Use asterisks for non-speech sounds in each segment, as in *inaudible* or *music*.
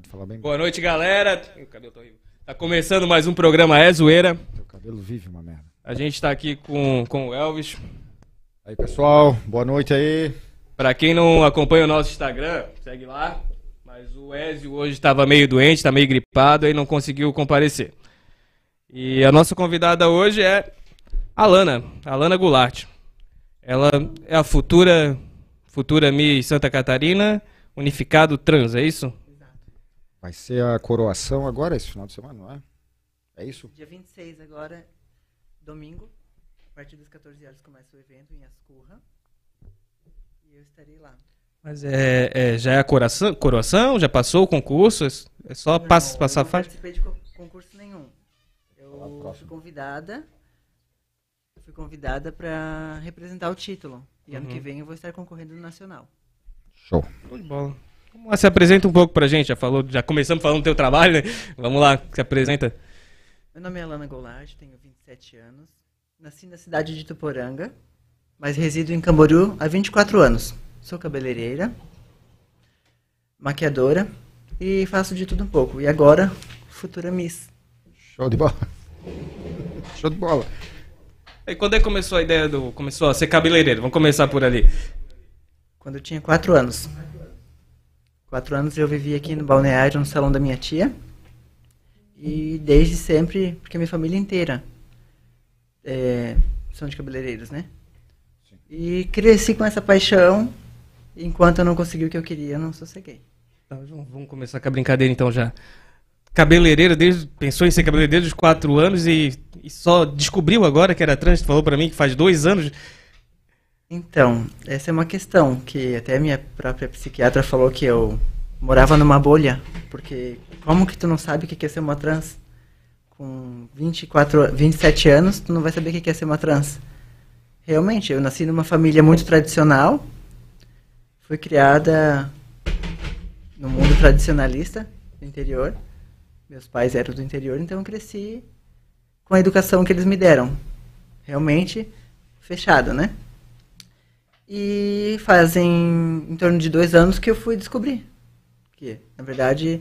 Pode falar bem. Boa noite, galera. O cabelo tá horrível. Tá começando mais um programa É Zoeira. Teu cabelo vive uma merda. A gente tá aqui com, com o Elvis. Aí, pessoal, boa noite aí. Pra quem não acompanha o nosso Instagram, segue lá. Mas o Ezio hoje estava meio doente, tá meio gripado e não conseguiu comparecer. E a nossa convidada hoje é a Lana, a Lana Goulart. Ela é a futura futura Miss Santa Catarina unificado trans, é isso? Vai ser a coroação agora, esse final de semana, não é? É isso? Dia 26 agora, domingo, a partir das 14 horas começa o evento em Ascurra. E eu estarei lá. Mas é, é- já é a coroação, coroação? Já passou o concurso? É só Não, pass- passar a eu não faixa? participei de co- concurso nenhum. Eu fui convidada. Fui convidada para representar o título. E ano Uhum. que vem eu vou estar concorrendo no Nacional. Show. Show de bola. Vamos lá, se apresenta um pouco pra gente. Já falou, já começamos falando do teu trabalho, né? Vamos lá, se apresenta. Meu nome é Alana Goulart, tenho 27 anos. Nasci na cidade de Tuporanga, mas resido em Camboriú há 24 anos. Sou cabeleireira, maquiadora e faço de tudo um pouco. E agora, futura Miss. Show de bola. Show de bola. E quando é que começou a ideia do. Começou a ser cabeleireiro? Vamos começar por ali. Quando eu tinha 4 anos. 4 anos eu vivi aqui no balneário, no salão da minha tia. E desde sempre, porque minha família inteira é, são de cabeleireiros, né? E cresci com essa paixão. Enquanto eu não consegui o que eu queria, eu não sosseguei. Tá, vamos começar com a brincadeira então já. Cabeleireira, desde, pensou em ser cabeleireiro desde os 4 anos e, e só descobriu agora que era trans, falou pra mim que faz dois anos. Então, essa é uma questão que até minha própria psiquiatra falou que eu morava numa bolha, porque como que tu não sabe o que é ser uma trans? Com 24, a- 27 anos, tu não vai saber o que é ser uma trans. Realmente, eu nasci numa família muito tradicional, fui criada no mundo tradicionalista do interior. Meus pais eram do interior, então eu cresci com a educação que eles me deram. Realmente fechado, né? E fazem em torno de dois anos que eu fui descobrir. Que, na verdade,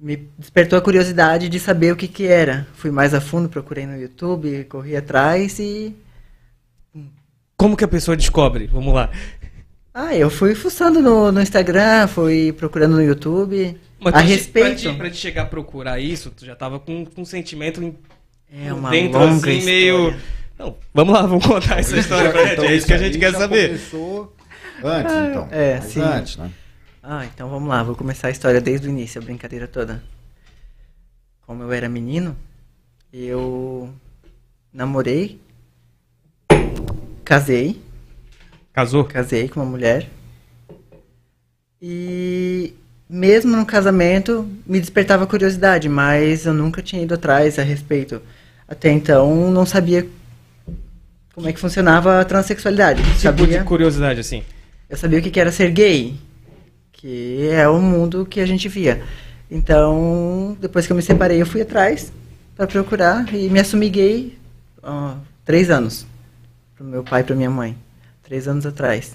me despertou a curiosidade de saber o que, que era. Fui mais a fundo, procurei no YouTube, corri atrás e. Como que a pessoa descobre? Vamos lá. Ah, eu fui fuçando no, no Instagram, fui procurando no YouTube. Mas a respeito. Pra te, pra te chegar a procurar isso, tu já tava com, com um sentimento É uma dentro longa assim, história. meio. Não, vamos lá, vamos contar essa história pra gente. Então, É isso que a gente quer saber. Começou antes, então. é, Mas sim. Antes, né? Ah, então vamos lá, vou começar a história desde o início, a brincadeira toda. Como eu era menino, eu namorei, casei, Casou? casei com uma mulher. E mesmo no casamento me despertava curiosidade, mas eu nunca tinha ido atrás a respeito. Até então não sabia como é que funcionava a transexualidade. Tipo sabia, de curiosidade, assim. eu sabia o que que era ser gay, que é o mundo que a gente via. Então, depois que eu me separei, eu fui atrás para procurar e me assumi gay há três anos. Pro meu pai e pra minha mãe. Três anos atrás.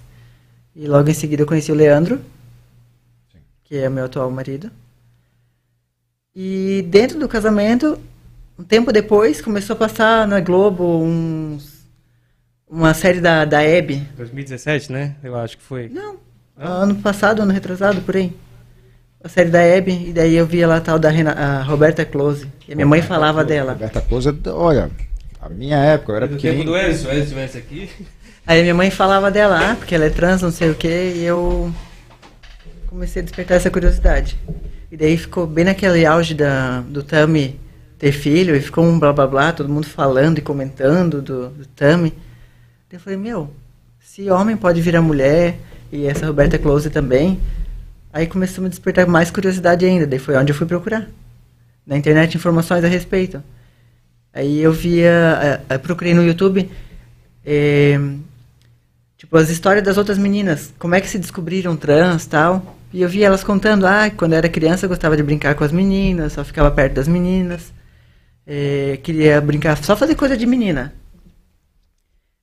E logo em seguida eu conheci o Leandro, que é meu atual marido. E dentro do casamento, um tempo depois, começou a passar na Globo uns, uma série da, da Hebe, 2017, né? Eu acho que foi. não, ano passado, ano retrasado, por aí. A série da Hebe, e daí eu via lá a tal da Rena- a Roberta Close. E a minha mãe falava dela. Roberta Close, olha, a minha época, eu era Do tempo do se o Ezio estivesse aqui. Aí minha mãe falava dela, ah, porque ela é trans, não sei o quê, e eu comecei a despertar essa curiosidade. E daí ficou bem naquele auge da, do Tami ter filho, e ficou um blá blá blá, todo mundo falando e comentando do, do Tami. Eu falei, meu, se homem pode virar mulher, e essa Roberta Close também, aí começou a me despertar mais curiosidade ainda, daí foi onde eu fui procurar. Na internet informações a respeito. Aí eu via, eh, eh, procurei no YouTube, eh, tipo, as histórias das outras meninas, como é que se descobriram trans tal. E eu via elas contando, ah, quando eu era criança eu gostava de brincar com as meninas, só ficava perto das meninas. eh, queria brincar, só fazer coisa de menina.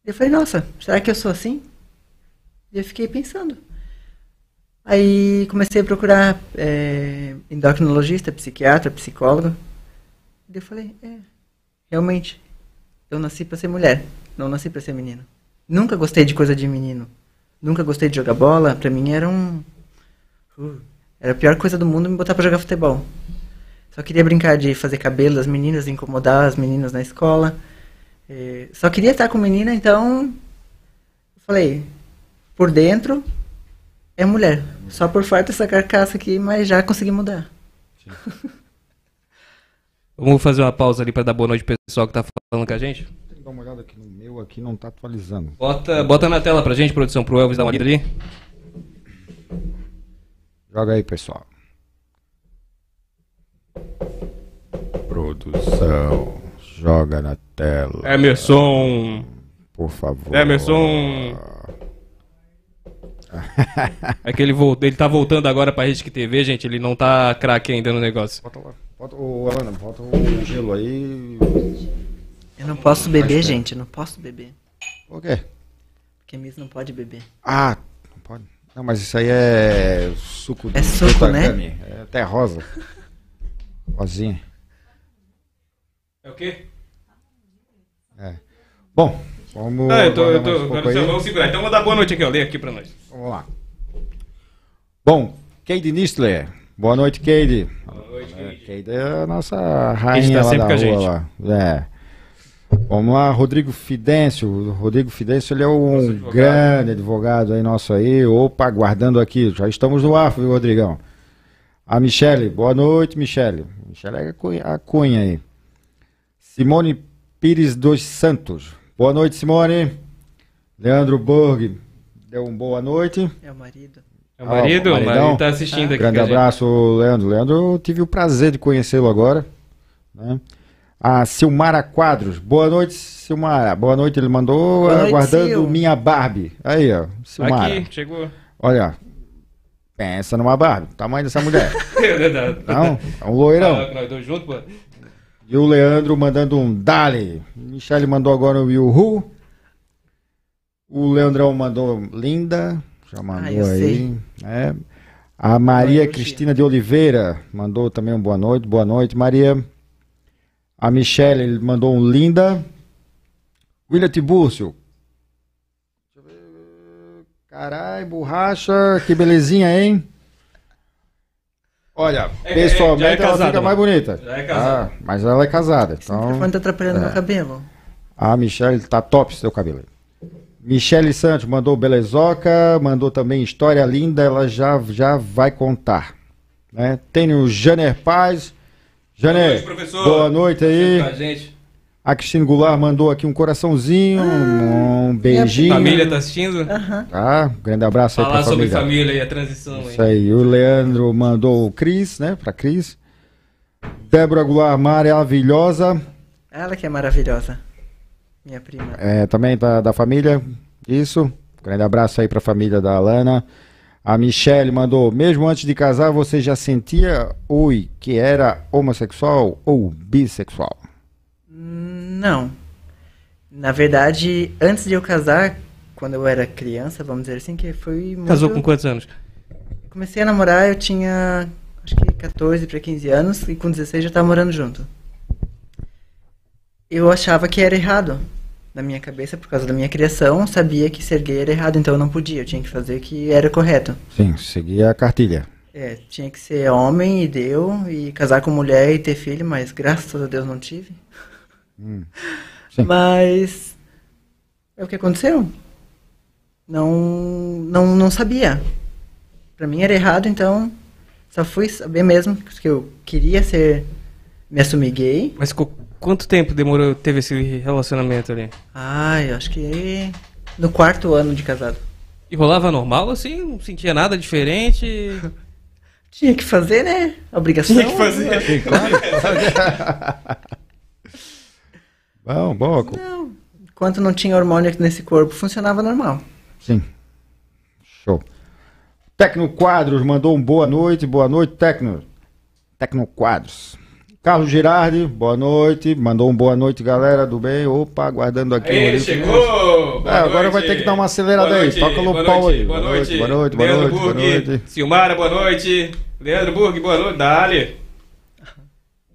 Eu falei, nossa, será que eu sou assim? E eu fiquei pensando. Aí comecei a procurar é, endocrinologista, psiquiatra, psicólogo. E eu falei, é, realmente, eu nasci para ser mulher, não nasci para ser menino. Nunca gostei de coisa de menino. Nunca gostei de jogar bola. Pra mim era um. Uh, era a pior coisa do mundo me botar pra jogar futebol. Só queria brincar de fazer cabelo das meninas, incomodar as meninas na escola. É, só queria estar com menina, então. Falei, por dentro é mulher. Só por falta essa carcaça aqui, mas já consegui mudar. Vamos fazer uma pausa ali pra dar boa noite pro pessoal que tá falando com a gente? Tem que dar uma olhada aqui no meu, aqui não tá atualizando. Bota, bota na tela pra gente, produção, pro Elvis dar uma lida ali. Joga aí, pessoal. Produção, joga na tela, Emerson. por favor. Emerson. *laughs* É que ele, voltou, ele tá voltando agora pra Rede TV, gente. Ele não tá craque ainda no negócio. Bota lá. Bota, ô, Alana, bota o gelo aí. Eu não posso beber, gente, eu não posso beber. O quê? Porque Miss não pode beber. Ah, não pode. Não, mas isso aí é suco É suco, Tutagami. né? É até rosa. *laughs* Rosinha. É o quê? É. Bom, vamos. Ah, eu tô. Eu tô um agora aí. vamos segurar. Então vou dar boa noite aqui, ó. Lê aqui pra nós. Vamos lá. Bom, Cade Nistler. Boa noite, Cade. Boa noite, É, Cade. Cade é a nossa rainha tá lá sempre da com a rua gente. lá. É. Vamos lá, Rodrigo Fidêncio. O Rodrigo Fidêncio, ele é um advogado. grande advogado aí nosso aí. Opa, aguardando aqui. Já estamos no ar, viu, Rodrigão? A Michele, boa noite, Michele. Michele é a cunha, a cunha aí. Simone Pires dos Santos. Boa noite, Simone. Leandro Borg, deu um boa noite. É o marido. É o marido? Ah, o marido tá assistindo aqui. Grande abraço, Leandro. Leandro, eu tive o prazer de conhecê-lo agora. Né? A Silmara Quadros. Boa noite, Silmara. Boa noite, ele mandou noite, aguardando Sil. minha Barbie. Aí, ó, Silmara. Aqui, chegou. Olha, pensa numa Barbie. Tamanho dessa mulher. *laughs* Não, é um loirão. Ah, nós dois juntos, pô. E o Leandro mandando um Dali. Michele mandou agora o Yuhu. O Leandrão mandou linda. Já mandou Ah, aí. né? A Maria noite. Cristina de Oliveira mandou também um boa noite. Boa noite, Maria. A Michele ele mandou um linda. William Tibúrcio. Carai, borracha. Que belezinha, hein? Olha, É, é, pessoalmente já é ela fica mais bonita. Já é casada. Ah, mas ela é casada. Esse Então, microfone tá atrapalhando meu cabelo. a Michelle tá top seu cabelo. aí. Michele Santos mandou belezoca, mandou também história linda, ela já, já vai contar. Né? Tem o Janer Paz. Janer, noite, professor. boa noite aí. A Cristina Goulart mandou aqui um coraçãozinho, um beijinho. Família tá assistindo? Aham. Tá? Um grande abraço aí Falar pra sobre família. família e a transição Isso aí. aí. O Leandro mandou o Cris, né? Pra Cris. Débora Goulart maravilhosa. Ela que é maravilhosa. Minha prima. É, também da, da família. Isso. Grande abraço aí pra família da Alana. A Michelle mandou, mesmo antes de casar, você já sentia, oi, que era homossexual ou bissexual? Não. Na verdade, antes de eu casar, quando eu era criança, vamos dizer assim, que foi muito... Casou com quantos anos? Comecei a namorar, eu tinha acho que 14 para 15 anos e com 16 já tava morando junto. Eu achava que era errado. Na minha cabeça, por causa da minha criação, sabia que ser gay era errado, então eu não podia, eu tinha que fazer o que era correto. Sim, seguia a cartilha. É, tinha que ser homem e deu, e casar com mulher e ter filho, mas graças a Deus não tive. Sim. Mas é o que aconteceu. Não, não, não sabia. Pra mim era errado, então só fui saber mesmo que eu queria ser me assumir gay. Mas quanto tempo demorou, teve esse relacionamento ali? Ai, acho que no quarto ano de casado. E rolava normal assim? Não sentia nada diferente? *laughs* Tinha que fazer, né? Obrigação. Tinha que fazer. Sim, claro. *laughs* bom, bom. Não. Enquanto não tinha hormônio nesse corpo, funcionava normal. Sim. Show. Tecno Quadros mandou um boa noite, boa noite, Tecno. Tecno Quadros. Carlos Girardi, boa noite. Mandou um boa noite, galera do bem. Opa, aguardando aqui. Rodrigo chegou! Boa É, agora noite. vai ter que dar uma acelerada Boa aí. noite, Toca no boa pau noite, aí. Boa noite, boa noite, boa Leandro noite, boa Burg, noite. Silmara, boa noite. Leandro Burg, boa noite. Dali.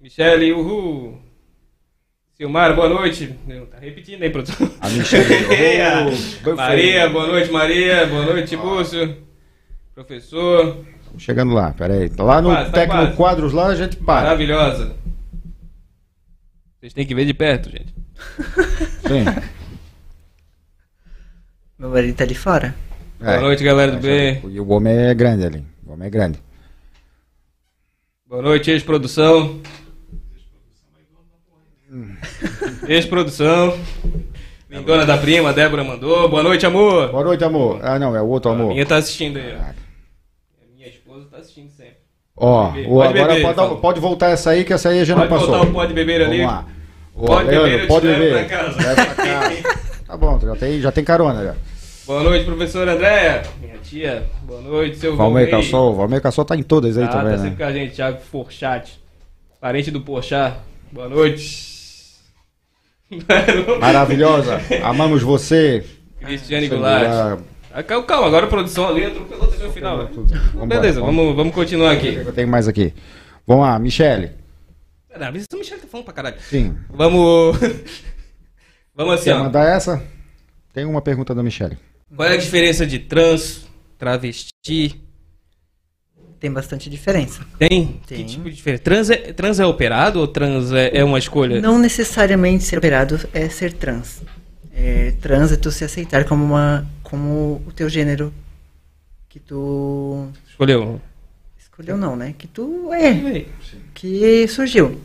Michele, uhul. Silmara, boa noite. Não, Tá repetindo aí, produção. A. *laughs* Oh, Maria, boa noite, Maria. Boa noite, Búcio. Professor. Estamos chegando lá, peraí. Lá no quase, tá Tecno quase. Quadros lá a gente para. Maravilhosa. Vocês têm que ver de perto, gente. Sim. *laughs* Meu marido tá ali fora. Boa noite, galera do bem. E o homem é grande ali. O homem é grande. Boa noite, ex-produção. *laughs* Ex-produção. Lindona da prima, a Débora mandou. Boa noite, amor. Boa noite, amor. Ah, não, é o outro A amor. minha tá assistindo aí, ó. A minha esposa tá assistindo sempre. Ó, beber, o- pode agora beber, pode, dar- fala. pode voltar essa aí, que essa aí já Pode não passou. voltar o pode beber ali. Vamos lá. Pode beber, eu pode te levo beber. pra casa. Leva pra casa. *laughs* Tá bom, já tem, já tem carona já. Boa noite, professora Andréia. Minha tia. Boa noite, seu Valmir Valmir. Cassol, Valmir Cassol tá em todas aí Ah, também, tá né? sempre com a gente. Thiago Forchat. Parente do Porchat. Boa noite. *laughs* Maravilhosa, amamos você. Cristiane Goulart. Ah, Calma, agora a produção ali atropelou também no final. né? Vambora, Beleza, vamos, vamos continuar aqui. Eu tenho mais aqui. Vamos lá, Michele. Não, mas o Michel tá falando pra caralho. Sim. Vamos. *laughs* vamos assim, Quer ó. mandar essa? Tem uma pergunta da Michele. Qual é a diferença de trans, travesti? Tem bastante diferença. Tem? Tem. Que tipo de diferença? Trans é, trans é operado ou trans é, é uma escolha? Não necessariamente ser operado é ser trans. É, trans é tu se aceitar como uma como o teu gênero que tu Escolheu. escolheu não, né? Que tu é, que surgiu.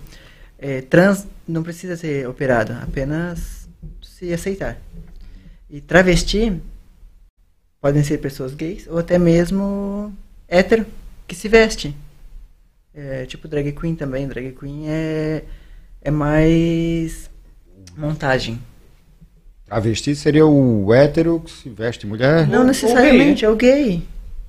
É, trans não precisa ser operado, apenas se aceitar. E travesti podem ser pessoas gays ou até mesmo hétero que se veste. É, tipo drag queen também. Drag queen é, é mais montagem. Travesti seria o hétero que se veste mulher? Não necessariamente, é o gay.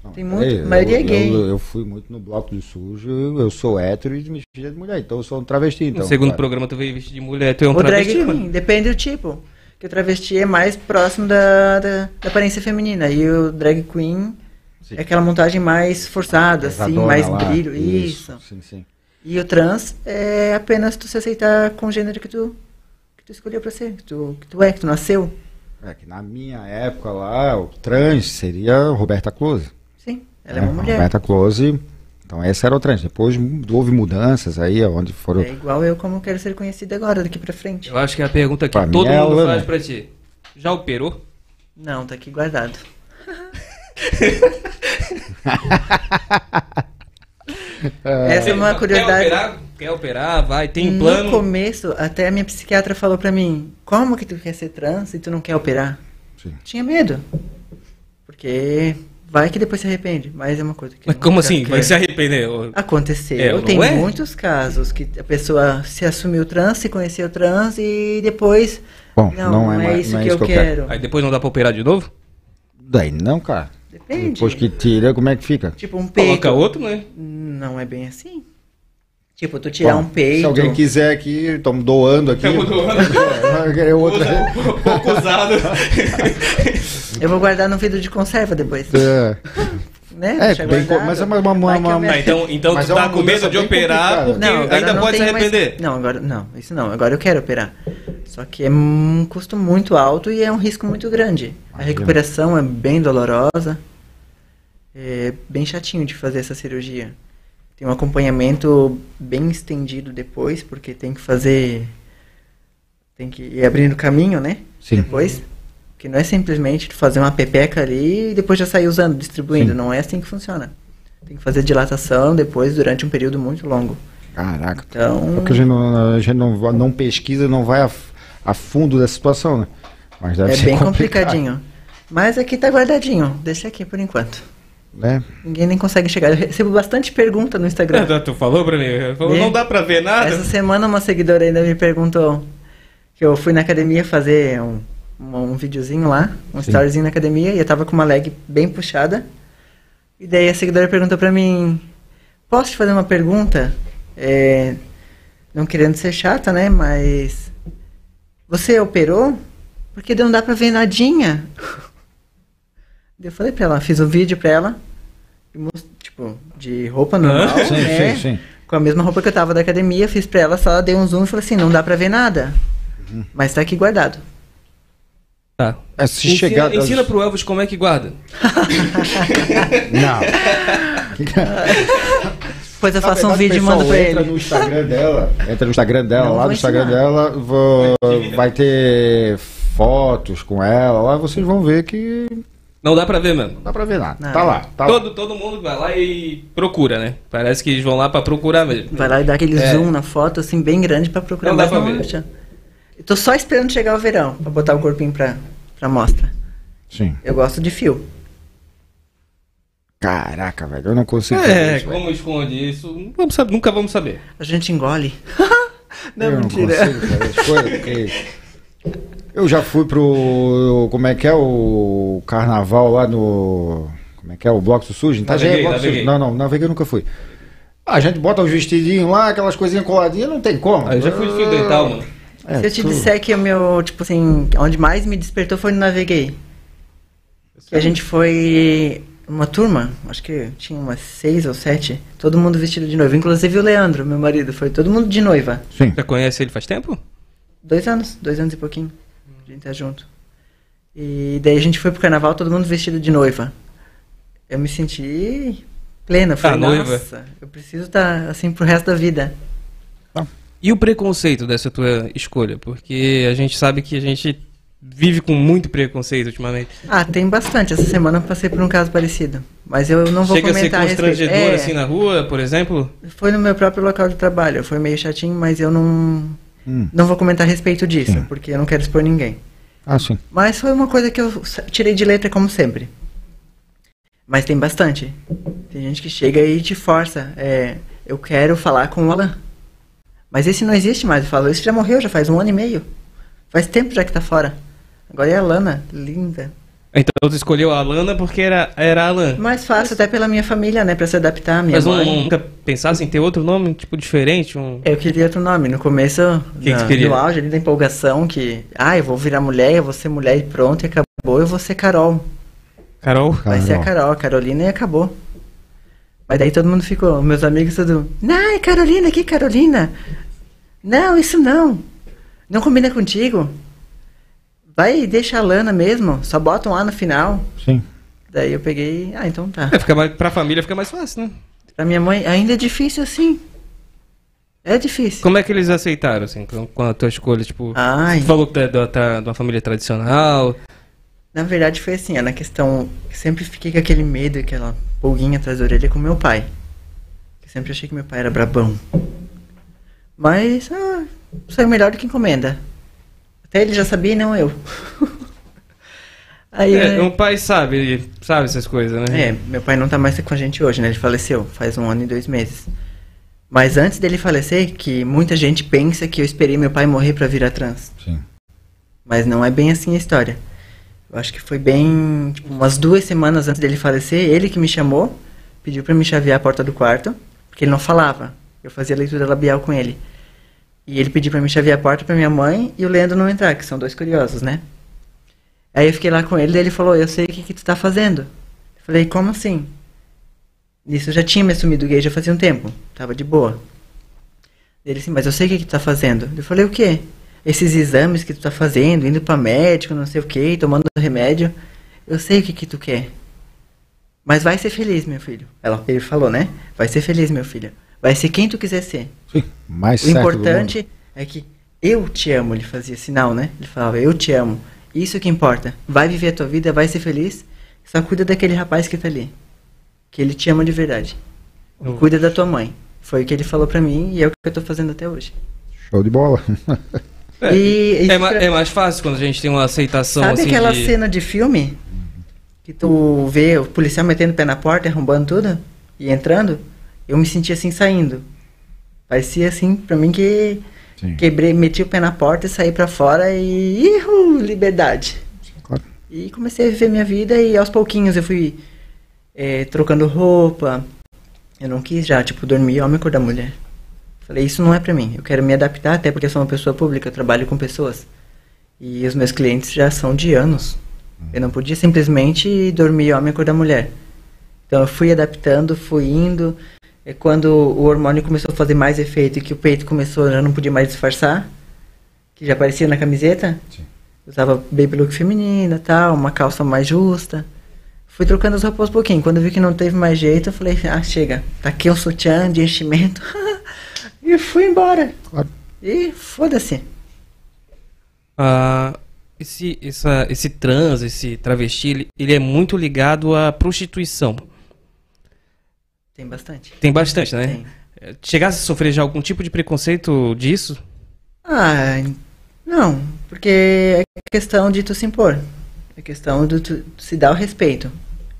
Não, tem muito- a maioria eu, é gay. Eu, eu fui muito no bloco de sujo, eu sou hétero e me vesti de mulher, então eu sou um travesti. Então, no segundo claro. programa tu veio vestido de mulher, tu é um o drag travesti, mano. queen, depende do tipo. Que o travesti é mais próximo da, da, da aparência feminina. E o drag queen Sim. é aquela montagem mais forçada, assim, mais lá, brilho. Isso. Sim, sim. E o trans é apenas tu se aceitar com o gênero que tu, que tu escolheu pra ser, que tu, que tu é, que tu nasceu. É que na minha época lá, o trans seria Roberta Close. Sim, ela é né? uma mulher. Roberta Close. Então esse era o trans. Depois houve mudanças aí, onde foram. É igual eu como quero ser conhecida agora, daqui pra frente. Eu acho que é a pergunta que Pra todo é mundo ela, faz né? pra ti. Já operou? Não, tá aqui guardado. *laughs* Essa é uma Quer curiosidade. operar? Quer operar? Vai, tem no plano? começo, até a minha psiquiatra falou pra mim, como que tu quer ser trans e tu não quer operar? Sim. Tinha medo. Porque vai que depois se arrepende, mas é uma coisa que Mas como assim? Vai quero. se arrepender? Aconteceu. É, Tem é? muitos casos que a pessoa se assumiu trans, se conheceu trans e depois. Bom, não, não não, é é, mais- isso não é que eu que eu quero. quero. Aí depois não dá pra operar de novo? Daí não, cara. Depende. Depois que tira, como é que fica? Tipo, um peito. Coloca outro, né? Não é bem assim. Tipo, tu tirar Bom, um peito. Se alguém quiser aqui, estamos doando aqui. Tamo doando. *laughs* É, outra. Usa- pouco usado. Eu vou guardar no vidro de conserva depois. É, Né? É, bem mas é uma- uma- uma- Tá, então então Mas tu é tá uma com medo de operar porque Não, ainda não pode se tem mais- arrepender. Não, agora não, isso não. Agora eu quero operar. Só que é um custo muito alto e é um risco muito grande. A recuperação é bem dolorosa. É bem chatinho de fazer essa cirurgia. Tem um acompanhamento bem estendido depois, porque tem que fazer. Tem que ir abrindo caminho, né? Sim. Depois. Que não é simplesmente tu fazer uma pepeca ali e depois já sair usando, distribuindo. Sim. Não é assim que funciona. Tem que fazer dilatação depois durante um período muito longo. Caraca. Então. Porque a gente não, a gente não, não pesquisa, não vai a, a fundo da situação, né? Mas deve É ser bem complicado, complicadinho. Mas aqui tá guardadinho. Deixa aqui por enquanto. Né? Ninguém nem consegue chegar. Eu recebo bastante pergunta no Instagram. *laughs* É, Tu falou pra mim, falou, É. não dá pra ver nada. Essa semana uma seguidora ainda me perguntou que eu fui na academia fazer um, um, um videozinho lá, um Sim. storyzinho na academia, e eu tava com uma leg bem puxada. E daí a seguidora perguntou pra mim, posso te fazer uma pergunta? É, não querendo ser chata, né? Mas você operou? Porque não dá pra ver nadinha. *laughs* Eu falei pra ela, fiz um vídeo pra ela, tipo, de roupa normal, Sim, né? sim, sim. Com a mesma roupa que eu tava da academia, fiz pra ela, só dei um zoom e falei assim, não dá pra ver nada. Uhum. Mas tá aqui guardado. Tá. É, se Ensina, chegar. ensina pro Elvis como é que guarda. Não. Depois eu faço um vídeo e mando pra entra ele. no Instagram dela, entra no Instagram dela, Não lá no Instagram ensinar. dela vou- vai ter fotos com ela, lá vocês vão ver que Não dá pra ver mesmo. não dá pra ver nada. Não. Tá lá, tá lá. Todo, todo mundo vai lá e procura, né? Parece que eles vão lá pra procurar mesmo. Vai lá e dá aquele É. zoom na foto, assim, bem grande pra procurar Não dá pra ver. acha. Eu tô só esperando chegar o verão pra botar o corpinho pra, pra mostra. Sim. Eu gosto de fio. Caraca, velho, eu não consigo É, fazer isso, velho. como esconde isso? não Vamos saber, nunca vamos saber. A gente engole. *laughs* não, eu mentira. não consigo fazer as coisas porque eu já fui pro como é que é o carnaval lá no como é que é o Bloco do Sujo? Tá Naveguei, é Bloco do naveguei. Sujo. Não, não, naveguei eu nunca fui. A gente bota os vestidinhos lá, aquelas coisinhas coladinhas, não tem como. Aí eu já fui de fio dental, mano. É, Se eu te tudo. disser que o meu, tipo assim, onde mais me despertou foi no Naveguei. Que a gente foi uma turma, acho que tinha umas seis ou sete, todo mundo vestido de noiva. Inclusive o Leandro, meu marido, foi todo mundo de noiva. Sim. Você conhece ele faz tempo? Dois anos, dois anos e pouquinho. A gente tá junto. E daí a gente foi pro carnaval, todo mundo vestido de noiva. Eu me senti plena, falei, Ah, noiva. nossa, eu preciso estar assim pro resto da vida. E o preconceito dessa tua escolha? Porque a gente sabe que a gente vive com muito preconceito ultimamente. Ah, tem bastante. Essa semana eu passei por um caso parecido. Mas eu não vou Chega a ser comentar respeito. constrangedor É, assim na rua, por exemplo? Foi no meu próprio local de trabalho. Foi meio chatinho, mas eu não, Hum. não vou comentar a respeito disso, Sim. porque eu não quero expor ninguém. Ah, sim. Mas foi uma coisa que eu tirei de letra, como sempre. Mas tem bastante. Tem gente que chega e te força. É, eu quero falar com o Alan. Mas esse não existe mais. Eu falo, esse já morreu, já faz um ano e meio. Faz tempo já que tá fora. Agora é a Lana, linda. Então tu escolheu a Lana porque era, era a Alan. Mais fácil até pela minha família, né? Pra se adaptar à minha Mas não, mãe. nunca pensasse em ter outro nome, tipo, diferente? Um... Eu queria outro nome. No começo, que na- queria? no auge ali da empolgação, que... Ah, eu vou virar mulher, eu vou ser mulher e pronto, e acabou. Eu vou ser Carol. Carol? Vai ser a Carol, a Carolina e acabou. Mas daí todo mundo ficou, meus amigos tudo, não, é Carolina, que Carolina? Não, isso não. Não combina contigo. Vai, deixa a Lana mesmo, só bota um A no final. Sim. Daí eu peguei, ah, então tá. É, fica mais, pra família fica mais fácil, né? Pra minha mãe ainda é difícil assim. É difícil. Como é que eles aceitaram, assim, com, a tua escolha? Tipo, Ai. você falou que tu é da- de uma família tradicional. Na verdade foi assim, ó, na questão, sempre fiquei com aquele medo e aquela pulguinha atrás da orelha com meu pai. Eu sempre achei que meu pai era brabão. Mas, ah, sou melhor do que encomenda. Até ele já sabia e não eu. *laughs* Aí, É, né, um pai sabe, ele sabe essas coisas, né? é, meu pai não tá mais com a gente hoje, né? Ele faleceu faz um ano e dois meses. Mas antes dele falecer, que muita gente pensa que eu esperei meu pai morrer pra virar trans. Sim. Mas não é bem assim a história. Eu acho que foi bem. Tipo, umas duas semanas antes dele falecer, ele que me chamou, pediu pra me chavear a porta do quarto, porque ele não falava. Eu fazia leitura labial com ele. E ele pediu pra me chavear a porta pra minha mãe e o Leandro não entrar, que são dois curiosos, né? Aí eu fiquei lá com ele, daí ele falou: Eu sei o que, que tu tá fazendo. Eu falei: Como assim? Isso eu já tinha me assumido gay já fazia um tempo, tava de boa. Ele assim, mas eu sei o que, que tu tá fazendo. Eu falei: O quê? Esses exames que tu tá fazendo, indo pra médico, não sei o que, tomando remédio. Eu sei o que que tu quer. Mas vai ser feliz, meu filho. Ela, ele falou, né? Vai ser feliz, meu filho. Vai ser quem tu quiser ser. Sim. Mais O importante é que eu te amo, ele fazia sinal, né? Ele falava, eu te amo. Isso que importa. Vai viver a tua vida, vai ser feliz. Só cuida daquele rapaz que tá ali. Que ele te ama de verdade. Oh. Cuida da tua mãe. Foi o que ele falou pra mim e é o que eu tô fazendo até hoje. Show de bola. *laughs* É, E- e é, pra- é mais fácil quando a gente tem uma aceitação Sabe assim aquela de... cena de filme? Que tu vê o policial metendo o pé na porta, arrombando tudo e entrando? Eu me senti assim saindo. Parecia assim, pra mim que Sim. quebrei, meti o pé na porta e saí pra fora e. Ihu, liberdade. Claro. E comecei a viver minha vida e aos pouquinhos eu fui eh, trocando roupa. Eu não quis já, tipo, dormir homem cor da mulher. Falei, isso não é pra mim. Eu quero me adaptar, até porque eu sou uma pessoa pública, eu trabalho com pessoas. E os meus clientes já são de anos. Eu não podia simplesmente dormir homem e acordar mulher. Então eu fui adaptando, fui indo. E quando o hormônio começou a fazer mais efeito e que o peito começou, já não podia mais disfarçar, que já aparecia na camiseta, Sim. usava baby look feminina tal, uma calça mais justa. Fui trocando as roupas um pouquinho. Quando eu vi que não teve mais jeito, eu falei, ah, chega, tá aqui um sutiã de enchimento. *laughs* e fui embora. Claro. E foda-se. Ah, esse, essa, esse trans, esse travesti, ele, ele é muito ligado à prostituição. Tem bastante. Tem bastante, né? Tem. Eh, Chegasse a sofrer já algum tipo de preconceito disso? Ah, não, porque é questão de tu se impor. É questão de tu se dar o respeito.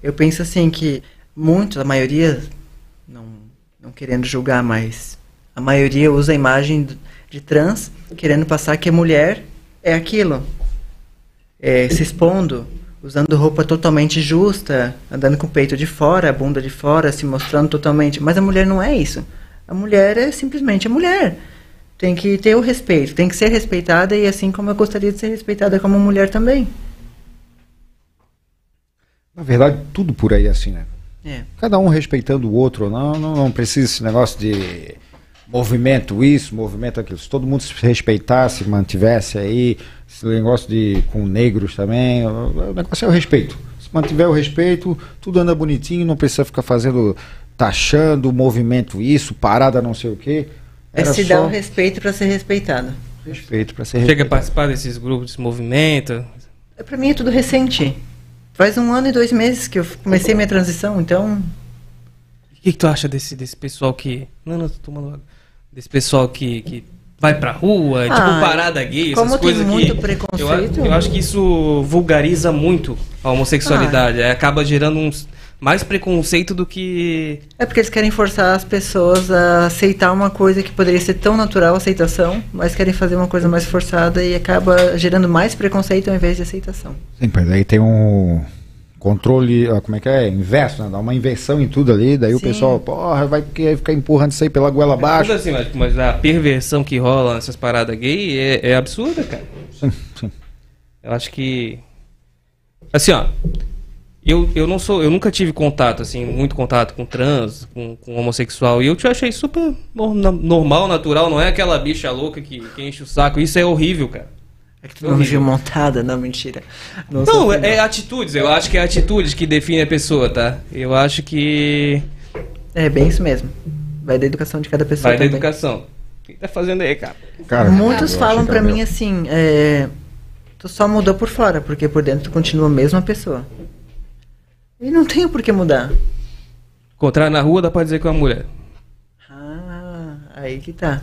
Eu penso assim que muitos, a maioria, não, não querendo julgar, mas a maioria usa a imagem de trans querendo passar que a mulher é aquilo. É, se expondo, usando roupa totalmente justa, andando com o peito de fora, a bunda de fora, se mostrando totalmente. Mas a mulher não é isso. A mulher é simplesmente a mulher. Tem que ter o respeito, tem que ser respeitada e assim como eu gostaria de ser respeitada como mulher também. Na verdade, tudo por aí é assim, né? É. Cada um respeitando o outro, não, não, não precisa esse negócio de movimento isso, movimento aquilo. Se todo mundo se respeitasse, mantivesse aí, esse negócio de com negros também, o negócio é o respeito. Se mantiver o respeito, tudo anda bonitinho, não precisa ficar fazendo, taxando o movimento isso, parada não sei o quê. É Era se só dar o respeito para ser respeitado. respeito para ser Chega a participar desses grupos, desse movimento? É, Pra mim é tudo recente. Faz um ano e dois meses que eu comecei minha transição, então O que, que tu acha desse, desse pessoal que. Não, não, tô tomando água. Desse pessoal que, que vai pra rua, tipo Ah, parada gay, como essas tem coisas muito que. preconceito- Eu, eu acho que isso vulgariza muito a homossexualidade. aí acaba gerando uns, mais preconceito do que. é porque eles querem forçar as pessoas a aceitar uma coisa que poderia ser tão natural, aceitação, mas querem fazer uma coisa mais forçada e acaba gerando mais preconceito ao invés de aceitação. Sim, mas aí tem um controle, ah, como é que é? Inverso, né? Dá uma inversão em tudo ali, daí o Sim. pessoal, porra, vai ficar empurrando isso aí pela goela Tudo abaixo. assim, mas, mas a perversão que rola nessas paradas gay é, é absurda, cara. Sim, sim. Eu acho que. Assim, ó. Eu, eu não sou. Eu nunca tive contato, assim, muito contato com trans, com, com homossexual. E eu te achei super normal, natural, não é aquela bicha louca que, que enche o saco. Isso é horrível, cara. É que tu não viu montada, não, mentira. Não, sou é, é atitudes. Eu acho que é atitudes que define a pessoa, tá? Eu acho que. É bem isso mesmo. Vai da educação de cada pessoa Vai da também. educação. O que tá fazendo aí, cara? Cara, Muitos falam pra é mim assim, é, tu só mudou por fora, porque por dentro tu continua a mesma pessoa. E não tenho por que mudar. Encontrar na rua dá pra dizer que é uma mulher. Ah, aí que tá.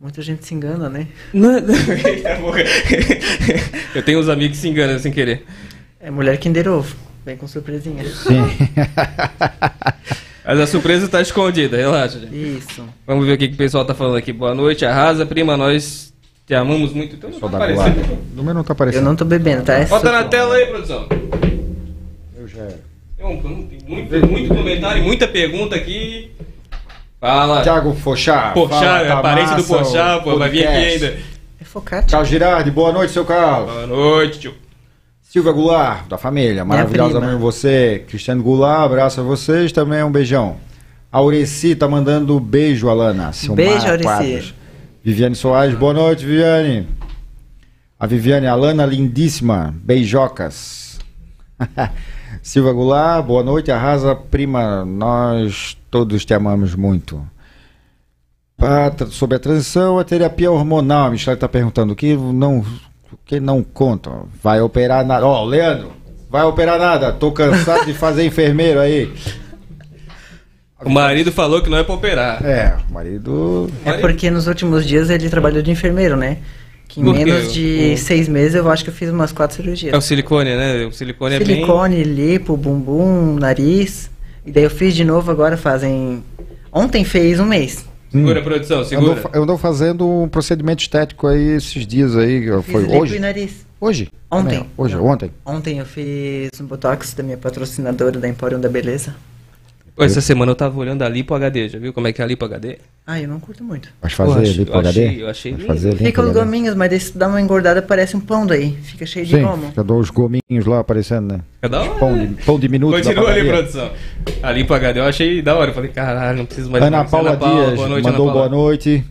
Muita gente se engana, né? Não, porra. *laughs* eu tenho uns amigos que se enganam sem querer. É mulher Kinder Ovo. Vem com surpresinha. Sim. Mas a surpresa tá escondida, relaxa. gente. Isso. Vamos ver o que, que o pessoal tá falando aqui. Boa noite, arrasa, prima, nós te amamos muito. Então não Só tá aparecendo. guarda. O número não tá Eu aparecendo. não tô bebendo, tá? É Bota na tela aí, produção. Eu já... Um- tem muito, muito comentário, muita pergunta aqui. Fala. Tiago Fochá. Fala, é tá parente do o pô, vai vir aqui ainda. É focate. Carlos Girardi, boa noite, seu Carlos. Boa noite, tio. Silvia Goulart, da família, maravilhosa mãe você. Cristiano Goulart, abraço a vocês, também um beijão. Aureci tá mandando beijo, Alana. Silmar Beijo, Aureci. Quadros. Viviane Soares, boa noite, Viviane. A Viviane, Alana, lindíssima, beijocas. *laughs* Silvia Goulart, boa noite, arrasa, prima, nós todos te amamos muito. Ah, sobre a transição, a terapia hormonal, a Michelle está perguntando o que não, o que não conta. Vai operar nada. Ó, Leandro, vai operar nada. Tô cansado de fazer enfermeiro aí. O marido falou que não é pra operar. É, o marido. É porque nos últimos dias ele trabalhou de enfermeiro, né? Que em Por quê? menos de O- seis meses eu acho que eu fiz umas quatro cirurgias. É o silicone, né? O silicone é bem... Silicone, lipo, bumbum, nariz. E daí eu fiz de novo agora fazem. Ontem fez um mês. Segura, produção, Eu segura. eu ando fazendo um procedimento estético aí esses dias aí. Fiz Foi lipo e hoje? nariz. Hoje? Ontem. Também, Hoje, Não. ontem. Ontem eu fiz um botox da minha patrocinadora da Emporium da Beleza. Essa semana eu tava olhando a Lipo HD, já viu como é que é a Lipo HD? Ah, eu não curto muito. Vai fazer achei- ali pro eu HD? achei- eu achei fazer ali Fica os HD? gominhos, mas daí se dá uma engordada parece um pão daí. Fica cheio de Sim, gomo. fica uns gominhos lá aparecendo, né? É da hora. Pão de, pão de minuto Continua ali, produção. A Lipo HD eu achei da hora. Eu falei, caralho, não preciso mais Ana conhecer Paula Dias boa noite, mandou Ana Paula. boa noite.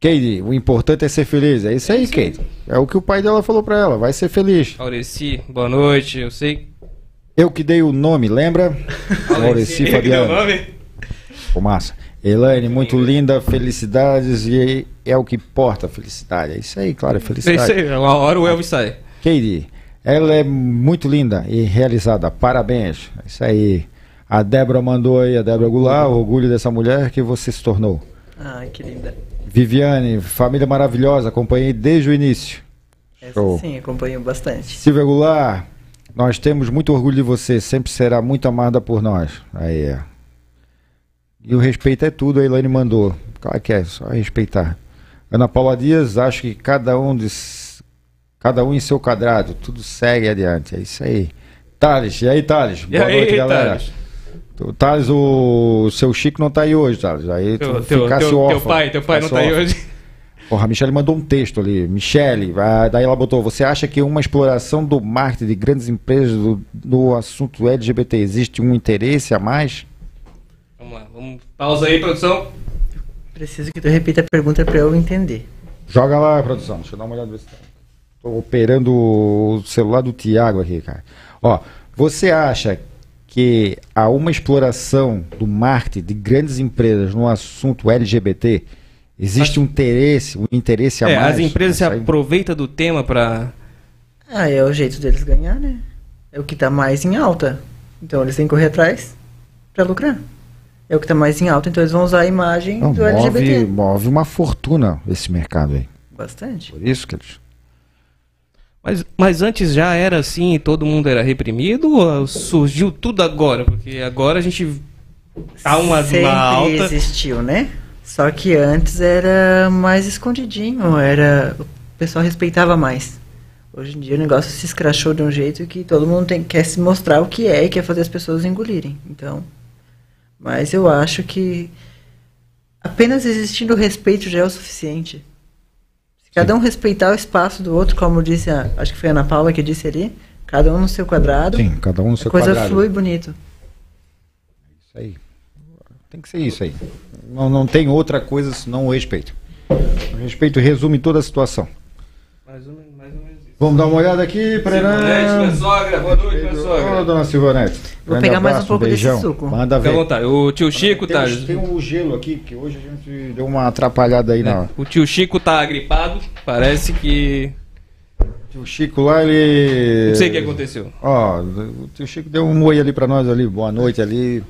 Katie, o importante é ser feliz. É isso aí, Katie. É o que o pai dela falou pra ela. Vai ser feliz. Aureci, boa noite. Eu sei. Eu que dei o nome, lembra? Aureci Ele que deu o Fabiano. nome? Pô, massa. Elaine, muito linda, felicidades e é o que importa, felicidade. É isso aí, claro, é É isso felicidade. aí, uma hora o Elvis sai. Katie, ela é muito linda e realizada. Parabéns. É isso aí. A Débora mandou aí, a Débora Goulart, o orgulho dessa mulher que você se tornou. Ai, que linda. Viviane, família maravilhosa, acompanhei desde o início. Essa Show. sim, acompanho bastante. Silvia Goulart, nós temos muito orgulho de você, sempre será muito amada por nós. Aí é. E o respeito é tudo, a Elaine mandou. Claro que é, só respeitar. Ana Paula Dias, acho que cada um, de, cada um em seu quadrado, tudo segue adiante. É isso aí. Thales, e aí, Thales? E aí, Thales? O Thales, o, seu Chico não tá aí hoje, Thales. Aí Teu, tu teu, ficasse teu, órfão. teu pai, teu pai não Ficasse tá aí hoje. Porra, a Michelle mandou um texto ali. Michelle, daí ela botou: Você acha que uma exploração do marketing de grandes empresas do, do assunto LGBT existe um interesse a mais? Vamos lá, vamos. Pausa aí, produção. Preciso que tu repita a pergunta pra eu entender. Joga lá, produção. Deixa eu dar uma olhada. ver se tá- operando o celular do Tiago aqui, cara. Ó, você acha que há uma exploração do marketing de grandes empresas no assunto LGBT? Existe um interesse, um interesse a É, mais? as empresas se aí? aproveitam do tema pra. Ah, é o jeito deles ganhar, né? É o que tá mais em alta. Então eles têm que correr atrás pra lucrar. É o que tá mais em alta, então eles vão usar a imagem Não, do move, LGBT. move uma fortuna esse mercado aí. Bastante. Por isso que eles. Mas, mas antes já era assim e todo mundo era reprimido ou surgiu tudo agora? Porque agora a gente tá uma, Sempre uma alta. existiu, né? Só que antes era mais escondidinho, era o pessoal respeitava mais. Hoje em dia o negócio se escrachou de um jeito que todo mundo tem, quer se mostrar o que é e quer fazer as pessoas engolirem. Então, mas eu acho que apenas existindo o respeito já é o suficiente. Se cada um respeitar o espaço do outro, como disse a, acho que foi a Ana Paula que disse ali, cada um no seu quadrado, Sim, cada um no a seu coisa quadrado. flui bonito. Isso aí. Tem que ser isso aí. Não, não tem outra coisa senão o respeito. O respeito resume toda a situação. Mais ou menos, mais ou menos isso. Vamos dar uma olhada aqui, Silvanete, minha sogra, boa noite, minha Ô, sogra. dona Silvanete. Vou Grande pegar mais um pouco desse beijão. suco. Manda Fica à ver. vontade. O tio Chico tem, tá. tem um gelo aqui, que hoje a gente deu uma atrapalhada aí na. O tio Chico tá gripado. Parece que. O Chico lá, ele. Não sei o que aconteceu. Ó, o tio Chico deu um oi ali pra nós ali, boa noite ali.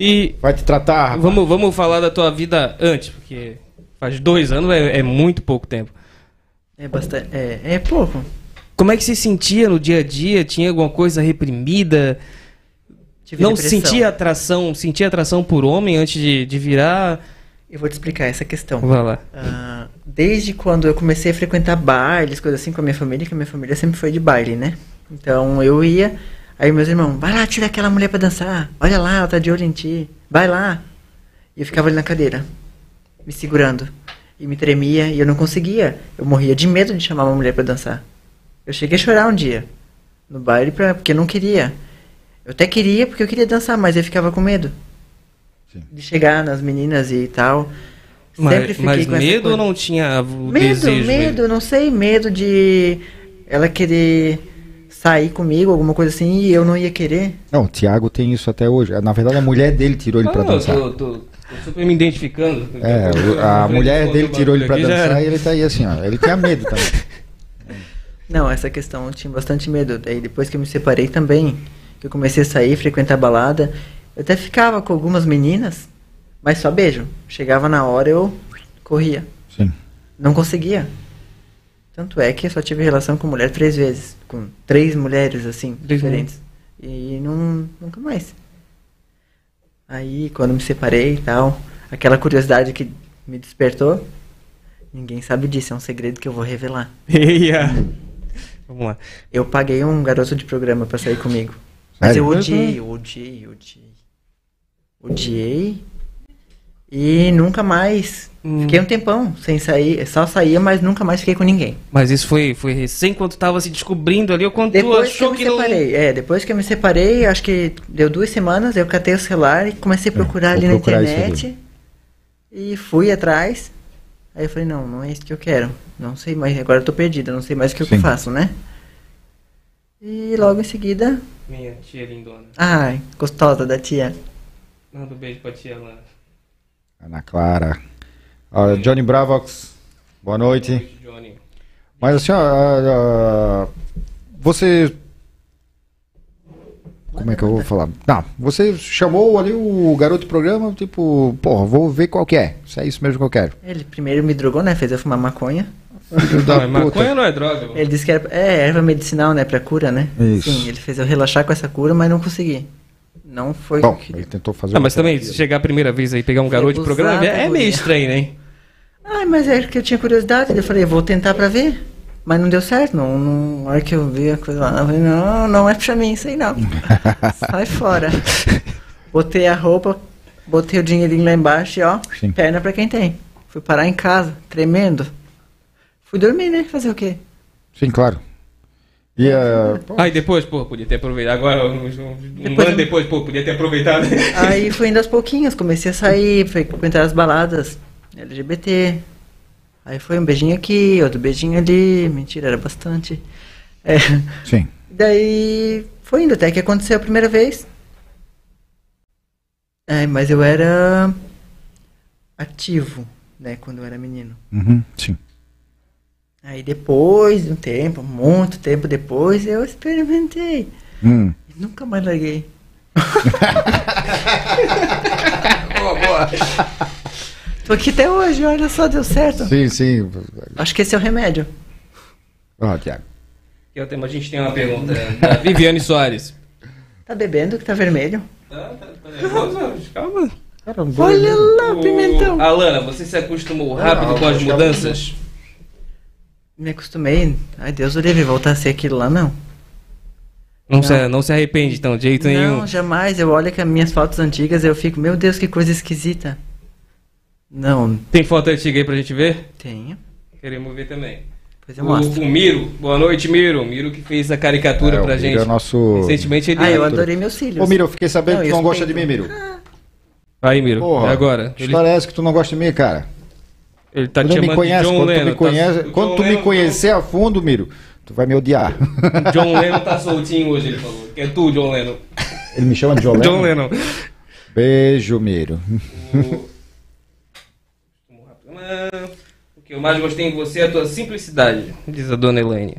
E Vai te tratar, rapaz. vamos, vamos falar da tua vida antes, porque faz dois anos é, é muito pouco tempo. É bastante. É, é pouco. Como é que você sentia no dia a dia? Tinha alguma coisa reprimida? Tive não depressão. sentia atração, sentia atração por homem antes de, de virar? Eu vou te explicar essa questão. Vai lá. Ah, desde quando eu comecei a frequentar bailes, coisas assim com a minha família, que a minha família sempre foi de baile, né? Então eu ia, aí meus irmãos, vai lá, tira aquela mulher pra dançar. Olha lá, ela tá de olho em ti. Vai lá. E eu ficava ali na cadeira, me segurando. E me tremia e eu não conseguia. Eu morria de medo de chamar uma mulher pra dançar. Eu cheguei a chorar um dia no baile pra, porque eu não queria. Eu até queria porque eu queria dançar, mas eu ficava com medo. Sim. De chegar nas meninas e tal. Sempre Mas, fiquei mas com essa medo coisa. ou não tinha o Medo, desejo? medo, não sei, medo de ela querer sair comigo, alguma coisa assim, e eu não ia querer. Não, o Thiago tem isso até hoje. Na verdade, a mulher dele tirou ele pra Ah, dançar. Eu tô, tô- tô super me identificando. É, o- a mulher dele tirou ele pra dançar e ele tá aí assim, ó. Ele tinha medo também. *laughs* Não, essa questão eu tinha bastante medo. Daí depois que eu me separei também, que eu comecei a sair, frequentar balada, eu até ficava com algumas meninas, mas só beijo. Chegava na hora eu corria. Sim. Não conseguia. Tanto é que eu só tive relação com mulher três vezes. Com três mulheres, assim, Três diferentes. E não, nunca mais. Aí, quando me separei e tal, aquela curiosidade que me despertou, ninguém sabe disso, é um segredo que eu vou revelar. *laughs* Eia. Vamos lá. Eu paguei um garoto de programa pra sair comigo. Mas Sério? eu odiei, eu odiei, eu odiei. Odiei. E nunca mais. Hum. Fiquei um tempão sem sair. Só saía, mas nunca mais fiquei com ninguém. Mas isso foi, foi recém quando tava se descobrindo ali, ou quando tu Depois que eu achou me que não... separei. É, depois que eu me separei, acho que deu duas semanas, eu catei o celular e comecei a procurar vou ali procurar na internet. E fui atrás. Aí eu falei, não, não é isso que eu quero. Não sei mais, agora eu tô perdida, não sei mais o que eu Sim. faço, né? E logo em seguida, Minha tia lindona. ai, gostosa da tia. Manda um beijo pra tia Lana. Ana Clara. Ó, Johnny Bravox, boa noite. Johnny. Mas assim, ó, ah, ah, você. Como é que eu vou falar? Não, você chamou ali o garoto do programa, tipo, porra, vou ver qual que é. Se é isso mesmo que eu quero. Ele primeiro me drogou, né? Fez eu fumar maconha. Não, maconha não é droga. mano. Ele disse que era é, erva medicinal, né? Pra cura, né? Isso. Sim, ele fez eu relaxar com essa cura, mas não consegui. Não foi Bom, que ele tentou fazer. Ah, mas também, chegar a primeira vez aí pegar um garoto de programa, é, é meio estranho, né? Ai, mas é que eu tinha curiosidade. Eu falei, vou tentar pra ver. Mas não deu certo. Não, não, na hora que eu vi a coisa lá, eu falei, não, não é pra mim isso aí não. *laughs* Sai fora. Botei a roupa, botei o dinheirinho lá embaixo e ó, Sim. perna pra quem tem. Fui parar em casa, tremendo. Fui dormir, né? Fazer o quê? Sim, claro. E ah, pô, Aí depois, pô, podia ter aproveitado. Agora, um, um, Depois ano depois, pô, podia ter aproveitado. Aí fui indo aos pouquinhos, comecei a sair, frequentar as baladas LGBT. Aí foi um beijinho aqui, outro beijinho ali. Mentira, era bastante. É, sim. daí foi indo, até que aconteceu a primeira vez. É, mas eu era ativo, né, quando eu era menino. Uhum, sim. Aí depois de um tempo, muito tempo depois, eu experimentei. Hum. E nunca mais larguei. *laughs* Boa, boa. Aqui até hoje, olha só, deu certo. Sim, sim. Acho que esse é o remédio. Ó, Tiago. Aqui, ó, tem- a gente tem uma pergunta da Viviane Soares. Tá bebendo que tá vermelho? Tá, tá, tá nervoso? Calma. Olha lá, O- pimentão. Alana, você se acostumou rápido Não, com as é mudanças? Me acostumei. Ai, Deus o livre, voltar a ser aquilo lá, não. Não, Se, não se arrepende, então, de jeito nenhum. Não, jamais. Eu olho que as minhas fotos antigas eu fico, meu Deus, que coisa esquisita. Não, Tem foto antiga aí pra gente ver? tenho. Queremos ver também. O, mostro. o Miro, boa noite, Miro. Miro que fez a caricatura É, o pra Miro gente. é o nosso- Recentemente ele. Ah, eu adorei meus cílios. Ô, Miro, eu fiquei sabendo Não, que tu não gosta de mim, Miro. Aí, Miro, Porra, é agora. que Ele, história é que tu não gosta de mim, cara? ele tá tu te me chamando conhece. John quando tu me tá- conhece, o quando John tu me conhecer a fundo, Miro, tu vai me odiar. *laughs* John Lennon tá soltinho hoje, ele falou. Que é tu, John Lennon. Ele me chama de John *laughs* Lennon. John Lennon. Beijo, Miro. Ah, O que eu mais gostei em você é a tua simplicidade, diz a dona Elaine.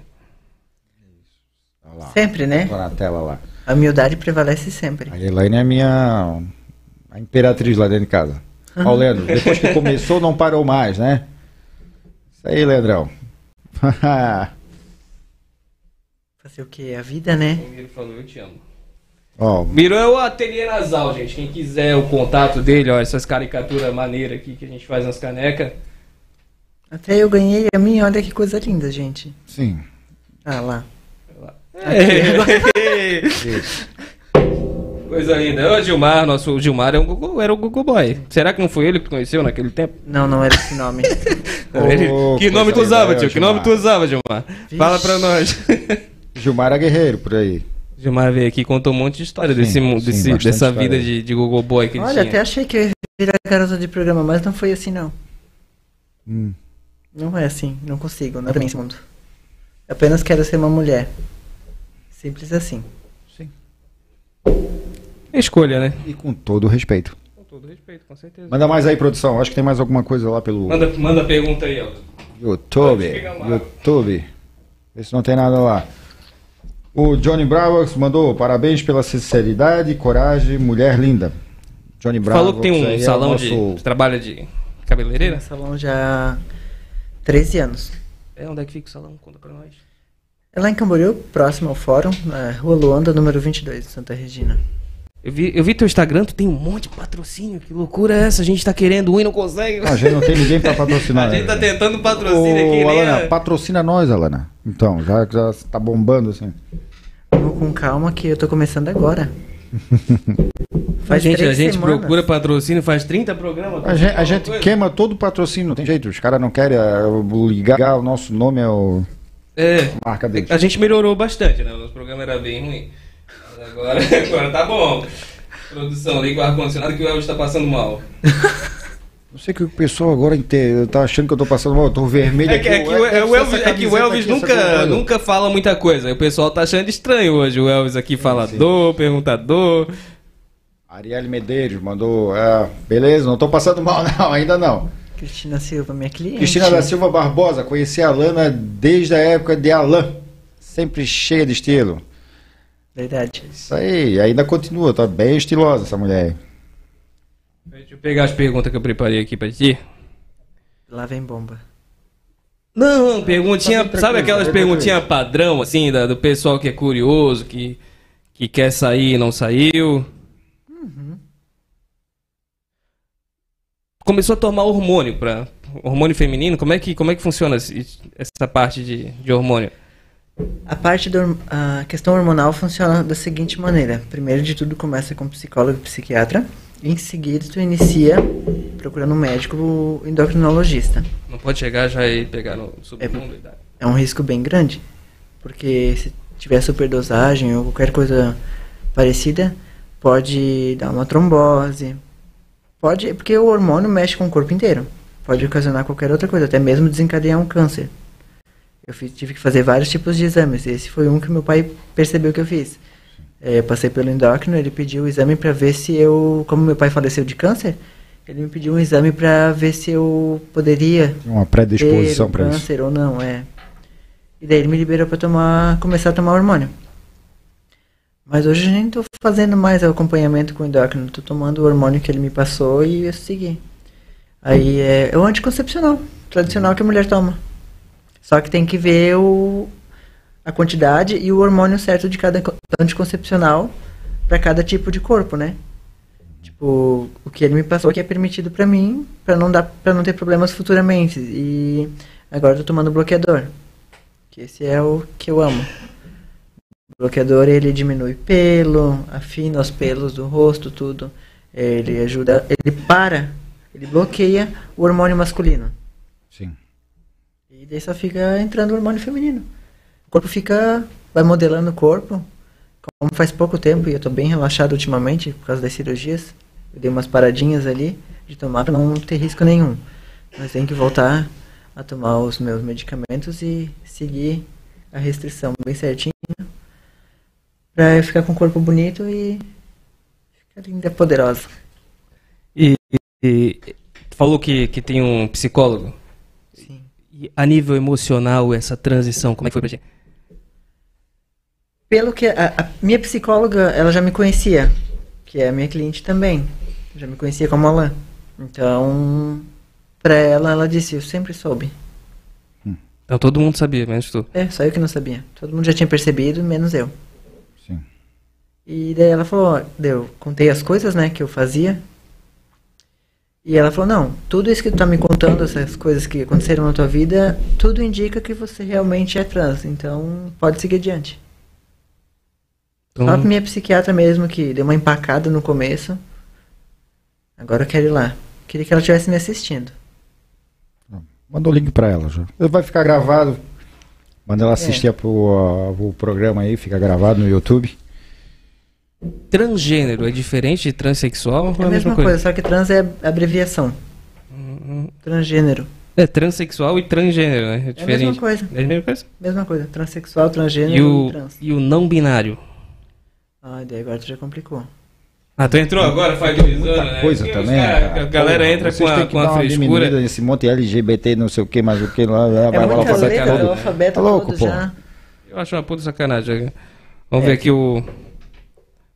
Olha lá. Sempre, né? Tô na tela lá. A humildade prevalece sempre. A Elaine é a minha. a imperatriz lá dentro de casa. Ó, o Leandro, depois que começou, não parou mais, né? Isso aí, Leandrão. *laughs* Fazer o quê? A vida, né? O falou, eu te amo. Miro é o ateliê nasal, gente. Quem quiser o contato dele, ó, essas caricaturas maneiras aqui que a gente faz nas canecas. Até eu ganhei a minha, olha que coisa linda, gente. sim. Ah lá. *laughs* Coisa linda. Ô, Gilmar, nosso Gilmar é um Google, era o Google Boy. Será que não foi ele que conheceu naquele tempo? Não, não era esse nome. *laughs* Ele- que nome tu usava, é, tio? Que nome tu usava, Gilmar? Fala pra nós. Gilmar é guerreiro por aí. Gilmar veio aqui e contou um monte de história Sim, desse, sim, desse- dessa história vida de, de Google Boy que ele Olha, tinha. até achei que eu ia virar garota de programa, mas não foi assim, não. Hum. Não é assim, não consigo, nada nesse mundo. Eu apenas quero ser uma mulher. Simples assim. Sim. É Escolha, né? E com todo o respeito. Com todo respeito, com certeza. Manda mais aí, produção. Acho que tem mais alguma coisa lá pelo Manda, manda pergunta aí, ó. YouTube. YouTube. Vê se não tem nada lá. O Johnny Bravox mandou parabéns pela sinceridade, coragem, mulher linda. Johnny Bravox. Falou que tem um é salão nosso- de. Trabalha de cabeleireira? salão já há 13 anos. É, onde é que fica o salão? Conta pra nós. É lá em Camboriú, próximo ao fórum, na Rua Luanda, número 22, Santa Regina. Eu vi, eu vi teu Instagram, tu tem um monte de patrocínio. Que loucura é essa? A gente tá querendo um e não consegue. A gente não tem ninguém pra patrocinar. *laughs* A gente tá né? tentando patrocínio aqui, Ô, nem Alana, patrocina nós, Alana. Então, já, já tá bombando assim. Vamos com calma que eu tô começando agora. *laughs* A gente, a gente semanas. procura patrocínio, faz 30 programas. A gente, a gente coisa. queima todo o patrocínio, não tem jeito. Os caras não querem ah, ligar o nosso nome ao É, marca deles. a gente melhorou bastante, né? O nosso programa era bem ruim. Agora, *laughs* agora tá bom. Produção, liga o ar-condicionado que o Elvis tá passando mal. Não sei que o pessoal agora inteiro tá achando que eu tô passando mal, eu tô vermelho É que, é que o, é o Elvis, é que o Elvis nunca, nunca fala muita coisa. O pessoal tá achando estranho hoje. O Elvis aqui falador, perguntador. Arielle Medeiros mandou. ah, beleza, não tô passando mal, *laughs* não, ainda não. Cristina Silva, minha cliente. Cristina da Silva Barbosa, conheci a Lana desde a época de Alain. Sempre cheia de estilo. Verdade. Isso aí, ainda continua, tá bem estilosa essa mulher. Deixa eu pegar as perguntas que eu preparei aqui pra ti. Lá vem bomba. Não, perguntinha, Tá bem sabe aquelas tá perguntinhas padrão, assim, da- do pessoal que é curioso, que, que quer sair e não saiu? Começou a tomar hormônio para hormônio feminino. Como é que como é que funciona esse- essa parte de, de hormônio? A parte da questão hormonal funciona da seguinte maneira. Primeiro de tudo começa com psicólogo e psiquiatra. Em seguida tu inicia procurando um médico endocrinologista. Não pode chegar já e pegar no submundo e dar. É um risco bem grande, porque se tiver superdosagem ou qualquer coisa parecida, pode dar uma trombose. Pode, porque o hormônio mexe com o corpo inteiro. Pode ocasionar qualquer outra coisa, até mesmo desencadear um câncer. Eu fiz- tive que fazer vários tipos de exames. Esse foi um que meu pai percebeu que eu fiz. É, eu passei pelo endócrino, ele pediu o exame para ver se eu, como meu pai faleceu de câncer, ele me pediu um exame para ver se eu poderia uma predisposição o isso. câncer ou não, é. E daí ele me liberou pra tomar, começar a tomar hormônio. Mas hoje eu nem tô fazendo mais acompanhamento com o endócrino, tô tomando o hormônio que ele me passou e eu segui. Aí é, é o anticoncepcional, tradicional que a mulher toma. Só que tem que ver o, a quantidade e o hormônio certo de cada co- anticoncepcional para cada tipo de corpo, né? Tipo, o que ele me passou que é permitido pra mim, pra não dar para não ter problemas futuramente. E agora eu tô tomando bloqueador. Que esse é o que eu amo. O bloqueador ele diminui pelo, afina os pelos do rosto, tudo. Ele ajuda, ele para, ele bloqueia o hormônio masculino. E daí só fica entrando o hormônio feminino. O corpo fica. vai modelando o corpo. Como faz pouco tempo e eu tô bem relaxado ultimamente por causa das cirurgias, eu dei umas paradinhas ali de tomar pra não ter risco nenhum. Mas tenho que voltar a tomar os meus medicamentos e seguir a restrição bem certinho. Pra eu ficar com o corpo bonito e ficar linda e poderosa. E, e- tu falou que, que tem um psicólogo. E a nível emocional, essa transição, como é que foi pra ti? Pelo que a, a minha psicóloga, ela já me conhecia, que é a minha cliente também. Já me conhecia como Alain. Então, pra ela, ela disse, eu sempre soube. Então todo mundo sabia, menos tu. É, só eu que não sabia. Todo mundo já tinha percebido, menos eu. Sim. E daí ela falou, eu contei as coisas, né, que eu fazia. E ela falou, não, tudo isso que tu tá me contando, essas coisas que aconteceram na tua vida, tudo indica que você realmente é trans. Então, pode seguir adiante. Então, Só a minha psiquiatra mesmo, que deu uma empacada no começo. Agora eu quero ir lá. Queria que ela estivesse me assistindo. Mandou o link pra ela já. Vai ficar gravado. Manda ela assistir É. pro, uh, o programa aí, fica gravado no YouTube. Transgênero é diferente de transexual É a mesma coisa, só que trans é abreviação. Uhum. Transgênero. É transexual e transgênero, né? É É a mesma diferente. coisa. É a mesma coisa? Mesma coisa. Transexual, transgênero E e, o, trans. e o não binário? Ah, daí agora tu já complicou. Ah, tu entrou agora, faz divisão, Muita né? coisa Porque também. cara- cara. a galera Porra, entra com a, com a frescura. nesse monte LGBT, não sei o que, mais o que lá. lá, É vai lá muita letra, tudo. é o alfabeto Tá louco, todo pô. já. Eu acho uma puta sacanagem. Vamos É. ver aqui o.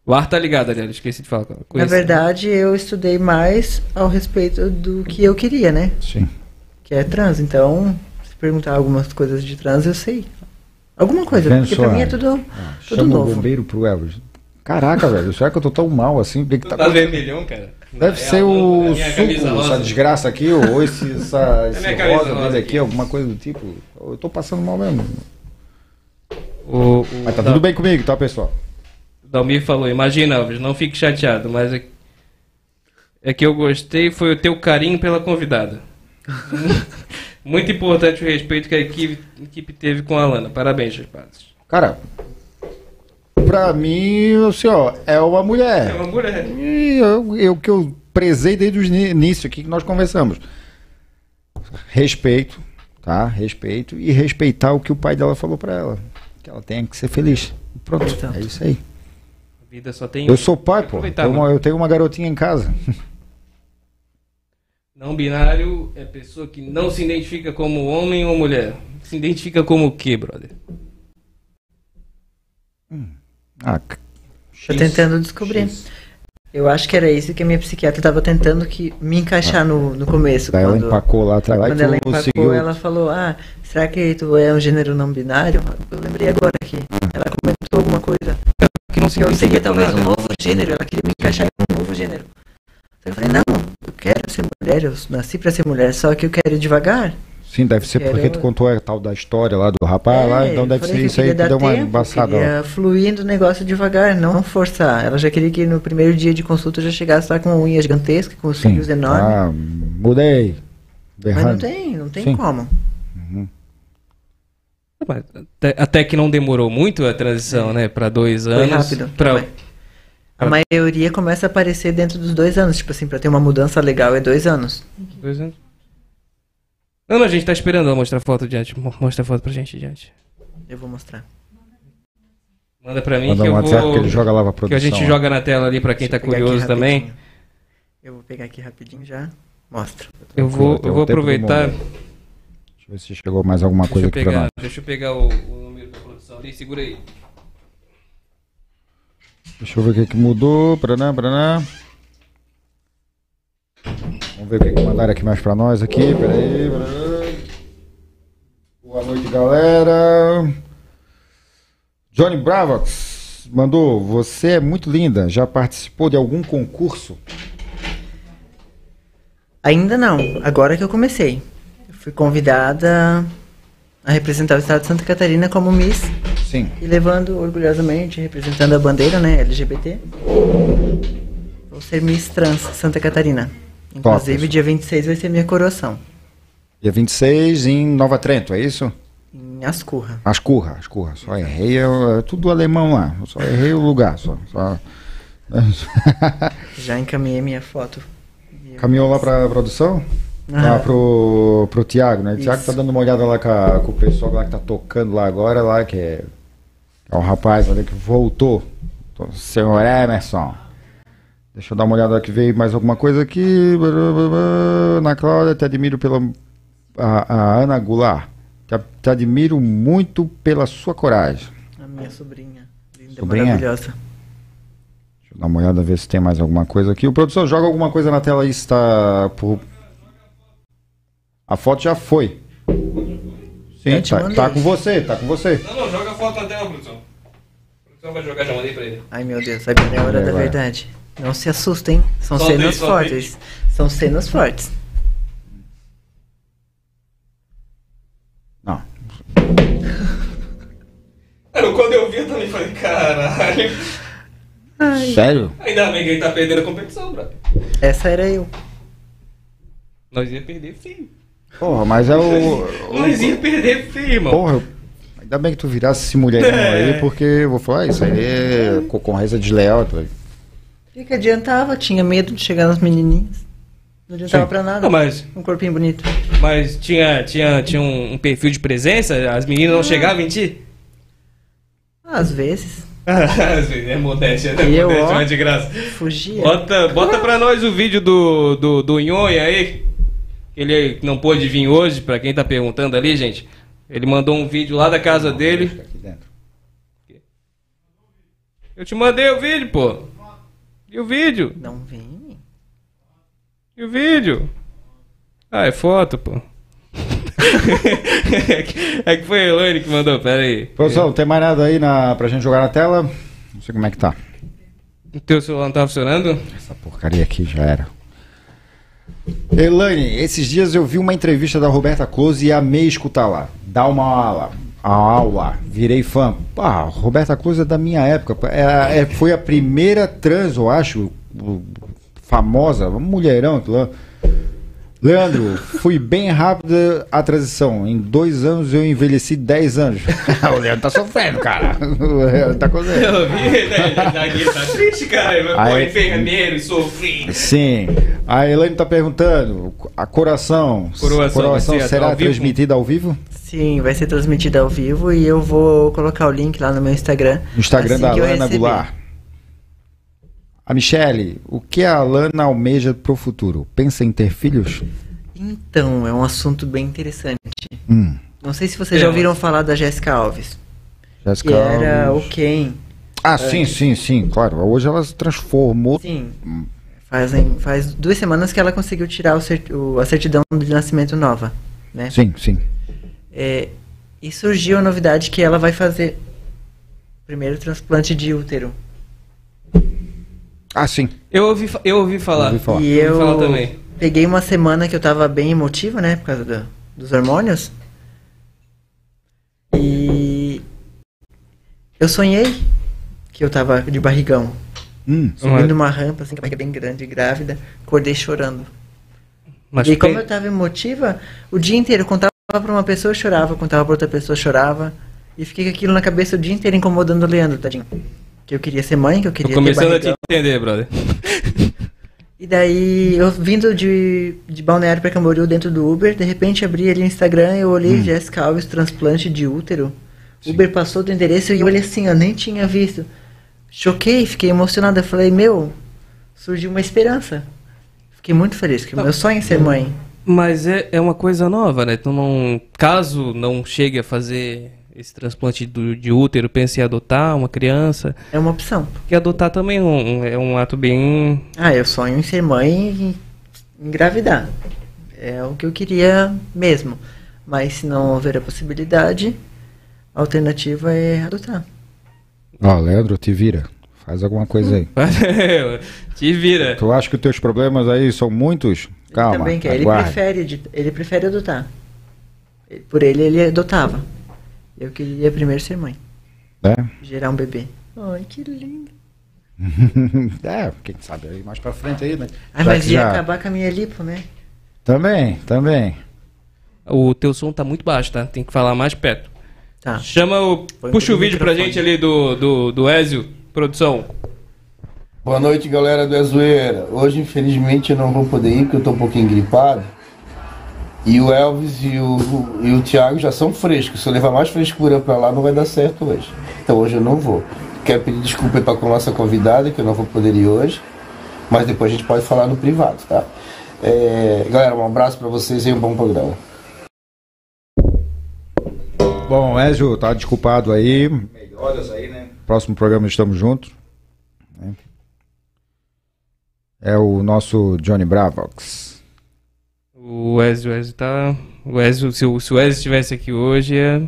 O ar tá ligado ali, esqueci de falar. Na Conheci. verdade, eu estudei mais ao respeito do que eu queria, né? Sim. Que é trans. Então, se perguntar algumas coisas de trans, eu sei. Alguma coisa, Vendo porque pra mim é ah, tudo, tudo Chama o novo. bombeiro pro Elvis. Caraca, velho, será que eu tô tão mal assim? O que que Tu tá tá vermelhão, cara? Deve É ser a- o suco, essa desgraça aqui, ou esse, *laughs* essa, esse camisa rosa rosa dele aqui. aqui, alguma coisa do tipo. Eu tô passando mal mesmo. O, o Mas tá Dal- tudo bem comigo, tá, pessoal? O Dalmir falou, imagina, Alves, não fique chateado, mas é, é que eu gostei foi o teu carinho pela convidada. *laughs* Muito importante o respeito que a equipe, equipe teve com a Alana. Parabéns, rapazes. Cara, pra mim, assim, ó, é uma É mulher. uma mulher. E eu, eu que eu prezei desde o início aqui que nós conversamos. Respeito, tá? Respeito e respeitar o que o pai dela falou pra ela. Que ela tem que ser feliz. Pronto, Exato. é isso aí. Vida só tem. Eu sou pai, pô. Uma- mano. eu tenho uma garotinha em casa. *laughs* Não binário é pessoa que não se identifica como homem ou mulher. Se identifica como o quê, brother? Ah, c- Tô tentando descobrir. Eu acho que era isso que a minha psiquiatra tava tentando que me encaixar no, no começo. daí ela quando- empacou lá atrás. Quando ela empacou, seguiu. ela falou, ah, será que tu é um gênero não binário? Eu lembrei agora que ela alguma coisa. Que eu seria talvez um novo gênero, ela queria me encaixar em um novo gênero. Então eu falei, não, eu quero ser mulher, eu nasci pra ser mulher, só que eu quero ir devagar. Sim, deve ser Quero- porque tu contou a tal da história lá do rapaz lá, É, então eu deve ser que isso aí que deu uma tempo, embaçada. fluindo o negócio devagar, não forçar. Ela já queria que no primeiro dia de consulta eu já chegasse lá com uma unha gigantesca, com os cílios enormes. Ah, mudei. Mas não tem, não tem Sim. como. Até, até que não demorou muito a transição, né? Pra dois Foi anos. rápido. Pra. A maioria começa a aparecer dentro dos dois anos. Tipo assim, pra ter uma mudança legal é dois anos. dois anos. Não, não, a gente tá esperando ela mostrar a foto diante. Mo- Mostra a foto pra gente diante. Eu vou mostrar. Manda pra mim Manda que um eu WhatsApp vou. que ele joga lá pra que produção. a gente ó. joga na tela ali pra quem tá Deixa aqui curioso também. Eu vou pegar aqui rapidinho já. Mostra. Eu vou, eu vou aproveitar. Deixa eu ver se chegou mais alguma Deixa coisa aqui pra pegar, nós. deixa eu pegar o, o número da produção ali, segura aí. Deixa eu ver o que, que mudou. Paraná, paraná. Vamos ver o que, que mandaram aqui mais pra nós aqui. Peraí. paraná. Boa noite, galera. Johnny Bravox mandou. Você é muito linda. Já participou de algum concurso? Ainda não, agora que eu comecei. Fui convidada a representar o estado de Santa Catarina como Miss Sim. e levando orgulhosamente, representando a bandeira, né, LGBT. Vou ser Miss Trans Santa Catarina. Inclusive, Top. dia 26 vai ser minha coroação. Dia 26 em Nova Trento, é isso? Em Ascurra. Ascurra, Ascurra. Só errei, é tudo alemão lá. Só errei o lugar. Só, só... *laughs* Já encaminhei minha foto. Caminhou lá pra produção? Ah. Lá pro, pro Tiago, né? O Tiago tá dando uma olhada lá com, a- com o pessoal lá que tá tocando lá agora, lá, que é, é o rapaz ali que voltou. Então, Senhor Emerson. Deixa eu dar uma olhada que veio mais alguma coisa aqui. Ana Cláudia, te admiro pela. A, a Ana Goulart. Te, te admiro muito pela sua coragem. A minha sobrinha. Linda, Sobrinha? maravilhosa. Deixa eu dar uma olhada, ver se tem mais alguma coisa aqui. O produtor joga alguma coisa na tela aí, se tá por... A foto já foi. Sim, te tá, tá com você, tá com você. Não, não, joga a foto na tela, produção. A produção vai jogar, já mandei pra ele. Ai meu Deus, é a hora É, da vai. verdade. Não se assustem, são cenas fortes. São cenas fortes. Não. *laughs* Mano, quando eu vi, eu também falei, caralho. Sério? Ainda bem que ele tá perdendo a competição, bro. Essa era eu. Nós ia perder feio. Porra, mas é o. Nós ia perder feio, irmão. Porra, ainda bem que tu virasse esse mulherão É. aí, porque eu vou falar, isso aí é concorrência desleal. tá? O que, que adiantava? Tinha medo de chegar nas menininhas. Não adiantava Sim. pra nada. Não, mas, Um corpinho bonito. mas tinha, tinha, tinha um, um perfil de presença? As meninas não chegavam em ti? Às vezes. *laughs* Às vezes, é modéstia, né? Eu, Modéstia, ó. mas de graça. Fugia. Bota, bota pra *laughs* nós o vídeo do, do, do Nhonha aí. Ele não pôde vir hoje, pra quem tá perguntando ali, gente. Ele mandou um vídeo lá da casa dele. Aqui dentro. Eu te mandei o vídeo, pô. E o vídeo? Não vem. E o vídeo? Ah, é foto, pô. *laughs* é que foi a Elaine que mandou, pera aí. Produção, não tem mais nada aí na, pra gente jogar na tela? Não sei como é que tá. O teu celular não tá funcionando? Essa porcaria aqui já era. Elaine, esses dias eu vi uma entrevista da Roberta Close e amei escutar lá. Dá uma ala. aula, virei fã. Ah, Roberta Cruz é da minha época. É, é, foi a primeira trans, eu acho, famosa, mulherão. Aquilo lá. Leandro, fui bem rápida a transição. Em dois anos eu envelheci 10 anos. *laughs* o Leandro tá sofrendo, cara. *laughs* O Leandro tá com Eu vi, né? tá triste, cara. Aí, enfermeiro e sofri. Sim. A Elaine tá perguntando: a coração, coração, coração será ao transmitida ao vivo? Sim, vai ser transmitida ao vivo e eu vou colocar o link lá no meu Instagram. No Instagram assim da Alana Goulart. A Michele, o que a Alana almeja para o futuro? Pensa em ter filhos? Então, é um assunto bem interessante. Hum. Não sei se vocês já ouviram falar da Jéssica Alves. Jéssica que Alves. era o Ken. Ah, sim, sim, sim, claro. Hoje ela se transformou. Sim. Fazem, faz duas semanas que ela conseguiu tirar o cert, o, a certidão de nascimento nova, né? Sim, sim. É, e surgiu a novidade que ela vai fazer primeiro transplante de útero. Ah, sim. Eu ouvi, eu ouvi falar. ouvi falar. E eu, eu falar também. peguei uma semana que eu tava bem emotiva, né? Por causa do, dos hormônios. E eu sonhei que eu tava de barrigão. Hum, subindo uma rampa, assim, com a barriga bem grande, grávida. Acordei chorando. Mas e como eu tava emotiva, o dia inteiro, contava pra uma pessoa, eu chorava. Contava pra outra pessoa, chorava. E fiquei com aquilo na cabeça o dia inteiro incomodando o Leandro, tadinho que eu queria ser mãe, que eu queria Tô começando a te entender, brother. *laughs* E daí, eu vindo de, de Balneário para Camboriú dentro do Uber, de repente abri ali o Instagram, eu olhei hum. Jessica Alves, transplante de útero. Sim. Uber passou do endereço e eu olhei assim, eu nem tinha visto. Choquei, fiquei emocionada. Falei, meu, surgiu uma esperança. Fiquei muito feliz, porque o meu sonho é ser mãe. Mas é, é uma coisa nova, né? Então, não, caso não chegue a fazer esse transplante do, de útero, pensa em adotar uma criança. É uma opção. Porque adotar também é um, é um ato bem. Ah, eu sonho em ser mãe e engravidar. É o que eu queria mesmo. Mas se não houver a possibilidade, a alternativa é adotar. Ó, oh, Leandro, te vira. Faz alguma coisa aí. *laughs* te vira. Tu acha que os teus problemas aí são muitos? Calma. Ele também quer. Ele prefere, ele prefere adotar. Por ele, ele adotava. Eu queria primeiro ser mãe. É? Gerar um bebê. Ai, que lindo. *laughs* é, quem sabe aí mais pra frente aí, né? Ah, mas ia já... acabar com a minha lipo, né? Também, também. O teu som tá muito baixo, tá? Tem que falar mais perto. Tá. Chama o. Põe puxa o vídeo pra gente ali do, do, do Ezio, produção. Boa noite, galera do Ezoeira. Hoje, infelizmente, eu não vou poder ir porque eu tô um pouquinho gripado. E o Elvis e o, e o Thiago já são frescos. Se eu levar mais frescura para lá, não vai dar certo hoje. Então hoje eu não vou. Quero pedir desculpa para a nossa convidada, que eu não vou poder ir hoje. Mas depois a gente pode falar no privado, tá? É, galera, um abraço para vocês e um bom programa. Bom, Ezio, tá desculpado aí. Melhoras aí, né? Próximo programa estamos juntos. É o nosso Johnny Bravox. O Wesley, o Wesley tá. O Wesley, se, o, se o Wesley estivesse aqui hoje, ia,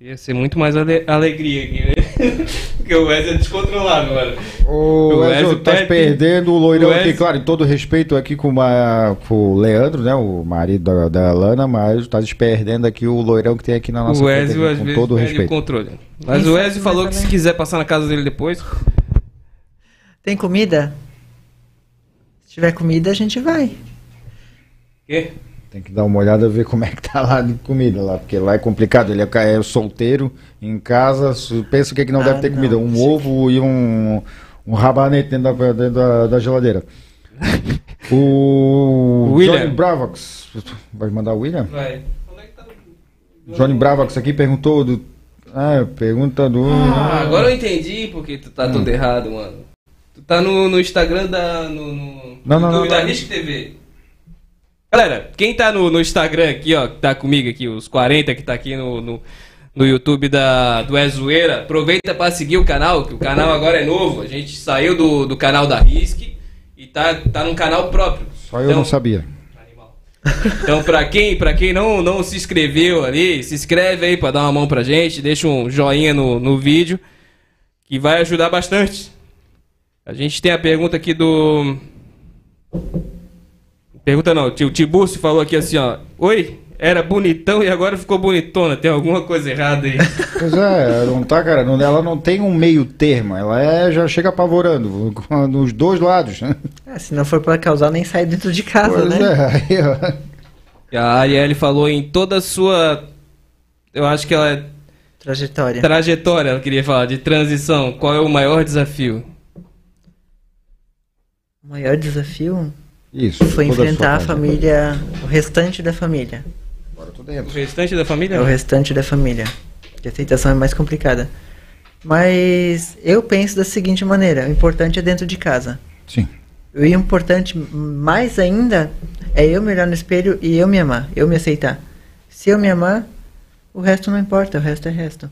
ia ser muito mais ale, alegria aqui, né? *laughs* Porque o Wesley é descontrolado agora. O, o Wesley tá perde, perdendo o loirão o Wesley... aqui, claro, em todo respeito aqui com, uma, com o Leandro, né? O marido da, da Lana, mas tá perdendo aqui o loirão que tem aqui na nossa O Wesley, aqui, com todo respeito. o controle. Mas o Wesley falou que se quiser passar na casa dele depois. Tem comida? Se tiver comida, a gente vai. Quê? Tem que dar uma olhada ver como é que tá lá de comida lá, porque lá é complicado. Ele é, é solteiro em casa, pensa o que, é que não ah, deve ter não, comida. Um ovo e um, um rabanete dentro da, dentro da, da geladeira. *laughs* o William. Johnny Bravox. Vai mandar o William? Vai. Johnny Bravox aqui perguntou do. Ah, pergunta do. Ah, agora eu entendi porque tu tá hum. tudo errado, mano. Tu tá no, no Instagram da. No, no, não, não, não, da Risk TV. Galera, quem tá no, no, Instagram aqui, ó, que tá comigo aqui, os 40 que tá aqui no, no, no YouTube da, do Ezoeira, aproveita para seguir o canal, que o canal agora é novo. A gente saiu do, do canal da Risk e tá, tá num canal próprio. Só eu então, não sabia. Então, pra quem, pra quem não, não se inscreveu ali, se inscreve aí pra dar uma mão pra gente, deixa um joinha no, no vídeo, que vai ajudar bastante. A gente tem a pergunta aqui do. Pergunta não, o Tibúrcio falou aqui assim, ó. Oi, era bonitão e agora ficou bonitona. Tem alguma coisa errada aí. *laughs* Pois é, não tá, cara. não- ela não tem um meio termo. Ela é, já chega apavorando *laughs* nos dois lados. né? Ah, se não for pra causar, nem sai dentro de casa, Pois né? é, aí, ó. A Arielle falou em toda a sua. Eu acho que ela é Trajetória. trajetória, ela queria falar, de transição. Qual é o maior desafio? O maior desafio Isso. foi enfrentar a família, o restante da família. Agora eu tô O dentro. restante da família? É o restante da família. A aceitação é mais complicada. Mas eu penso da seguinte maneira: o importante é dentro de casa. Sim. E o importante mais ainda é eu me olhar no espelho e eu me amar, eu me aceitar. Se eu me amar, o resto não importa, o resto é resto.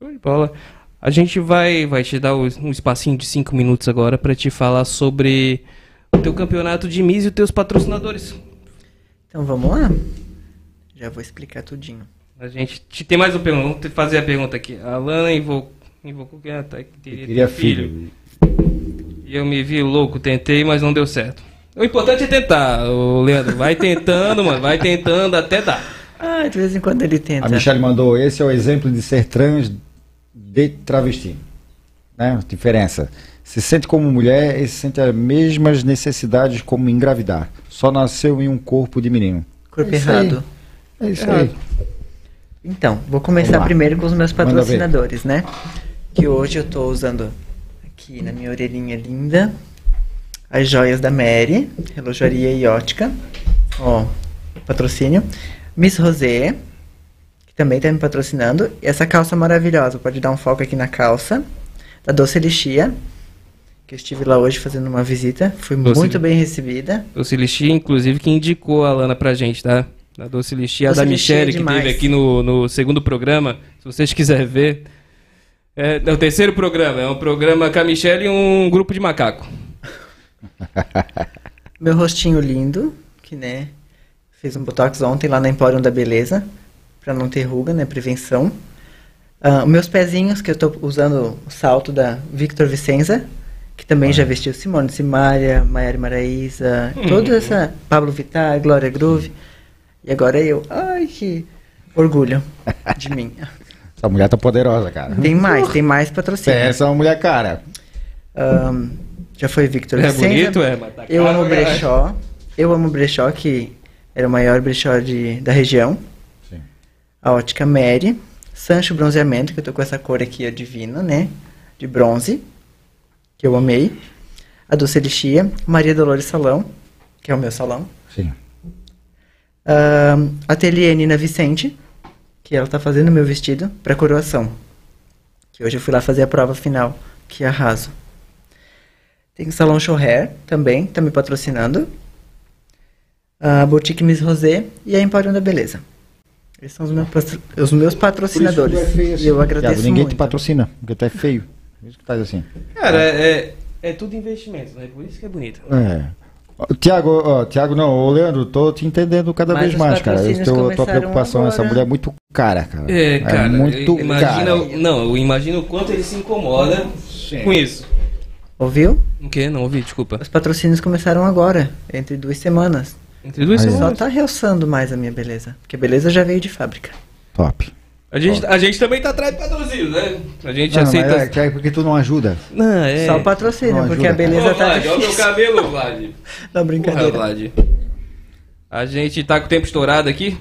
Show de bola. A gente vai, vai te dar o- um espacinho de 5 minutos agora pra te falar sobre o teu campeonato de Miss e os teus patrocinadores. Então vamos lá? Já vou explicar tudinho. A gente te- tem mais uma pergunta. Vamos te fazer a pergunta aqui. A Lana invocou, invocou que ela tá- teria queria ter filho. E eu me vi louco, tentei, mas não deu certo. O importante é tentar, ô Leandro. Vai tentando, *laughs* mano. Vai tentando até dar. Ah, de vez em quando ele tenta. A Michelle mandou, esse é o exemplo de ser trans de travesti. Né? Diferença. Se sente como mulher e se sente as mesmas necessidades como engravidar. Só nasceu em um corpo de menino. Corpo É isso aí. errado. É isso Errado. aí. Então, vou começar primeiro com os meus patrocinadores, né? Que hoje eu tô usando aqui na minha orelhinha linda as joias da Mary, relojaria e ótica. Ó, patrocínio. Miss Rosé, que também tá me patrocinando. E essa calça maravilhosa, pode dar um foco aqui na calça. Da Doce Lixia, que eu estive lá hoje fazendo uma visita. Fui Doce muito Li- bem recebida. Doce Lixi, inclusive, que indicou a Lana pra gente, tá? A Doce Lixi, a da Lixi é Michelle, que teve aqui no, no segundo programa. Se vocês quiserem ver. É, é o terceiro programa. É um programa com a Michelle e um grupo de macaco. *laughs* Meu rostinho lindo, que né, fiz um botox ontem lá na Emporium da Beleza, pra não ter ruga, né, prevenção. Ah, meus pezinhos, que eu tô usando o salto da Victor Vicenza, que também já vestiu Simone Simaria, Maiara Maraíza, toda essa, Pablo Vittar, Glória Groove. E agora eu, ai que orgulho de mim. *laughs* Essa mulher tá poderosa, cara. Tem mais, tem mais patrocínio. Essa é uma mulher cara. Ahn, já foi Victor É Vicenza. bonito, é, mas tá Eu amo pra caralho. brechó. Eu amo brechó, que era o maior brechó de, da região. Sim. A ótica Mary. Sancho Bronzeamento, que eu tô com essa cor aqui, a divina, né? De bronze. Que eu amei. A Dulce Lixia. Maria Dolores Salão, que é o meu salão. Sim. Ahn, Ateliê Nina Vicente, que ela tá fazendo meu vestido pra coroação. Que hoje eu fui lá fazer a prova final, que arraso. Tem o Salão Show Hair também, tá me patrocinando. A Boutique Miss Rosé e a Emporium da Beleza. Esses são os meus, os meus patrocinadores. E eu agradeço Thiago, ninguém muito. te patrocina, porque tu é feio. Por isso que faz assim. Cara, é, é tudo investimento, né? Por isso que é bonito. É. Tiago, ó, Tiago não, ô Leandro, tô te entendendo cada Mas vez mais, cara. patrocínios Esse teu, tua preocupação, essa agora. mulher é muito cara, cara. É, cara, muito imagina, cara. não, eu imagino o quanto ele se incomoda com isso. Ouviu? O quê? Não ouvi, desculpa. Os patrocínios começaram agora, entre duas semanas. Entre duas Aí. Só semanas. tá realçando mais a minha beleza. Porque a beleza já veio de fábrica. Top. A gente, a gente também tá atrás de patrocínio, né? A gente Não, aceita. mas é, é porque tu não ajuda. Não, é. Só o patrocínio, porque a beleza Ô, tá Vlad, olha o meu difícil. cabelo, *laughs* Vlad. Não, Porra, brincadeira. Vlad. A gente tá com o tempo estourado aqui.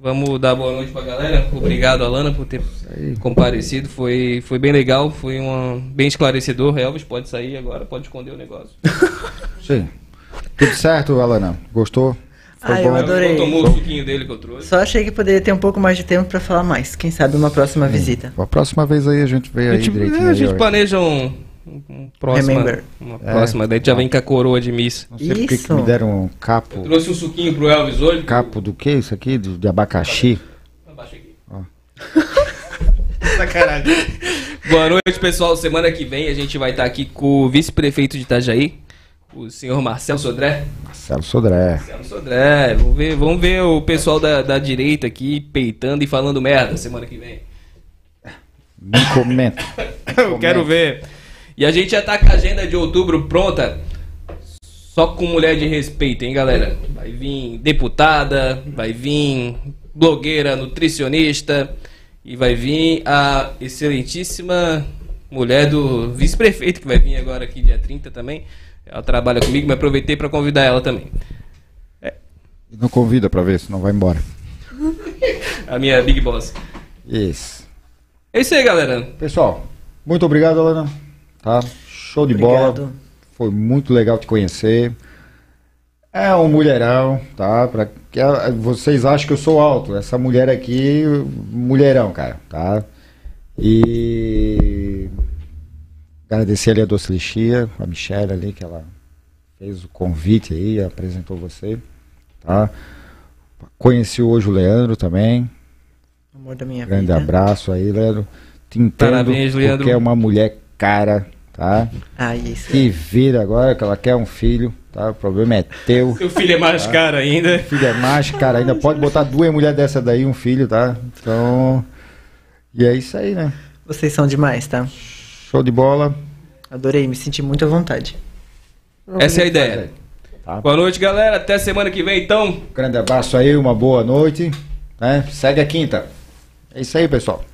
Vamos dar boa noite pra galera. Obrigado, Alana, por ter comparecido. Foi, foi bem legal, foi um, bem esclarecedor. Elvis pode sair agora, pode esconder o negócio. *laughs* Sim. Tudo certo, Alana? Gostou? Foi Ah, eu bom? adorei. Ele tomou o suquinho dele que eu trouxe. Só achei que poderia ter um pouco mais de tempo pra falar mais. Quem sabe uma próxima visita. A próxima vez aí a gente vê A aí gente, direitinho. a gente planeja um, um, um próxima, Remember. uma É. próxima. Daí a gente já vem com a coroa de Miss. Não sei porque que Isso. me deram um capo. Trouxe um suquinho pro Elvis hoje. Capo do que isso aqui? De, de abacaxi. Abaixa aqui. Ó. *laughs* Sacanagem. Boa noite, pessoal. Semana que vem a gente vai estar aqui com o vice-prefeito de Itajaí, o senhor Marcelo Sodré. Marcelo Sodré. Marcelo Sodré. Vamos ver, vamos ver o pessoal da, da direita aqui peitando e falando merda semana que vem. Me comenta. *laughs* Eu quero ver. E a gente já tá com a agenda de outubro pronta. só com mulher de respeito, hein, galera? Vai vir deputada, vai vir blogueira, nutricionista e vai vir a excelentíssima mulher do vice-prefeito que vai vir agora aqui dia 30 também. Ela trabalha comigo, me aproveitei para convidar ela também. E não convida pra ver, senão vai embora. *laughs* A minha Big Boss. Isso. É isso aí, galera. Pessoal, muito obrigado, Alana. Tá? Show de bola. Obrigado. Foi muito legal te conhecer. É um mulherão, tá? Pra que a- vocês acham que eu sou alto. Essa mulher aqui, mulherão, cara, tá? E agradecer ali a Doce Lixia, a Michelle ali, que ela fez o convite aí, apresentou você, tá? Conheci hoje o Leandro também. Amor da minha Grande vida. abraço aí, Leandro. Te entendo Parabéns, Leandro. porque é uma mulher cara, tá? Ah, isso. Que vira agora, que ela quer um filho, tá? O problema é teu. Seu filho é mais caro ainda. Filho é macho, cara, ainda pode botar duas mulheres dessa daí, um filho, tá? Então, e é isso aí, né? Vocês são demais, tá? Show de bola. Adorei, me senti muito à vontade. Essa é a ideia. Tá? Boa noite, galera. Até semana que vem, então. Grande abraço aí, uma boa noite, né? Segue a quinta. É isso aí, pessoal.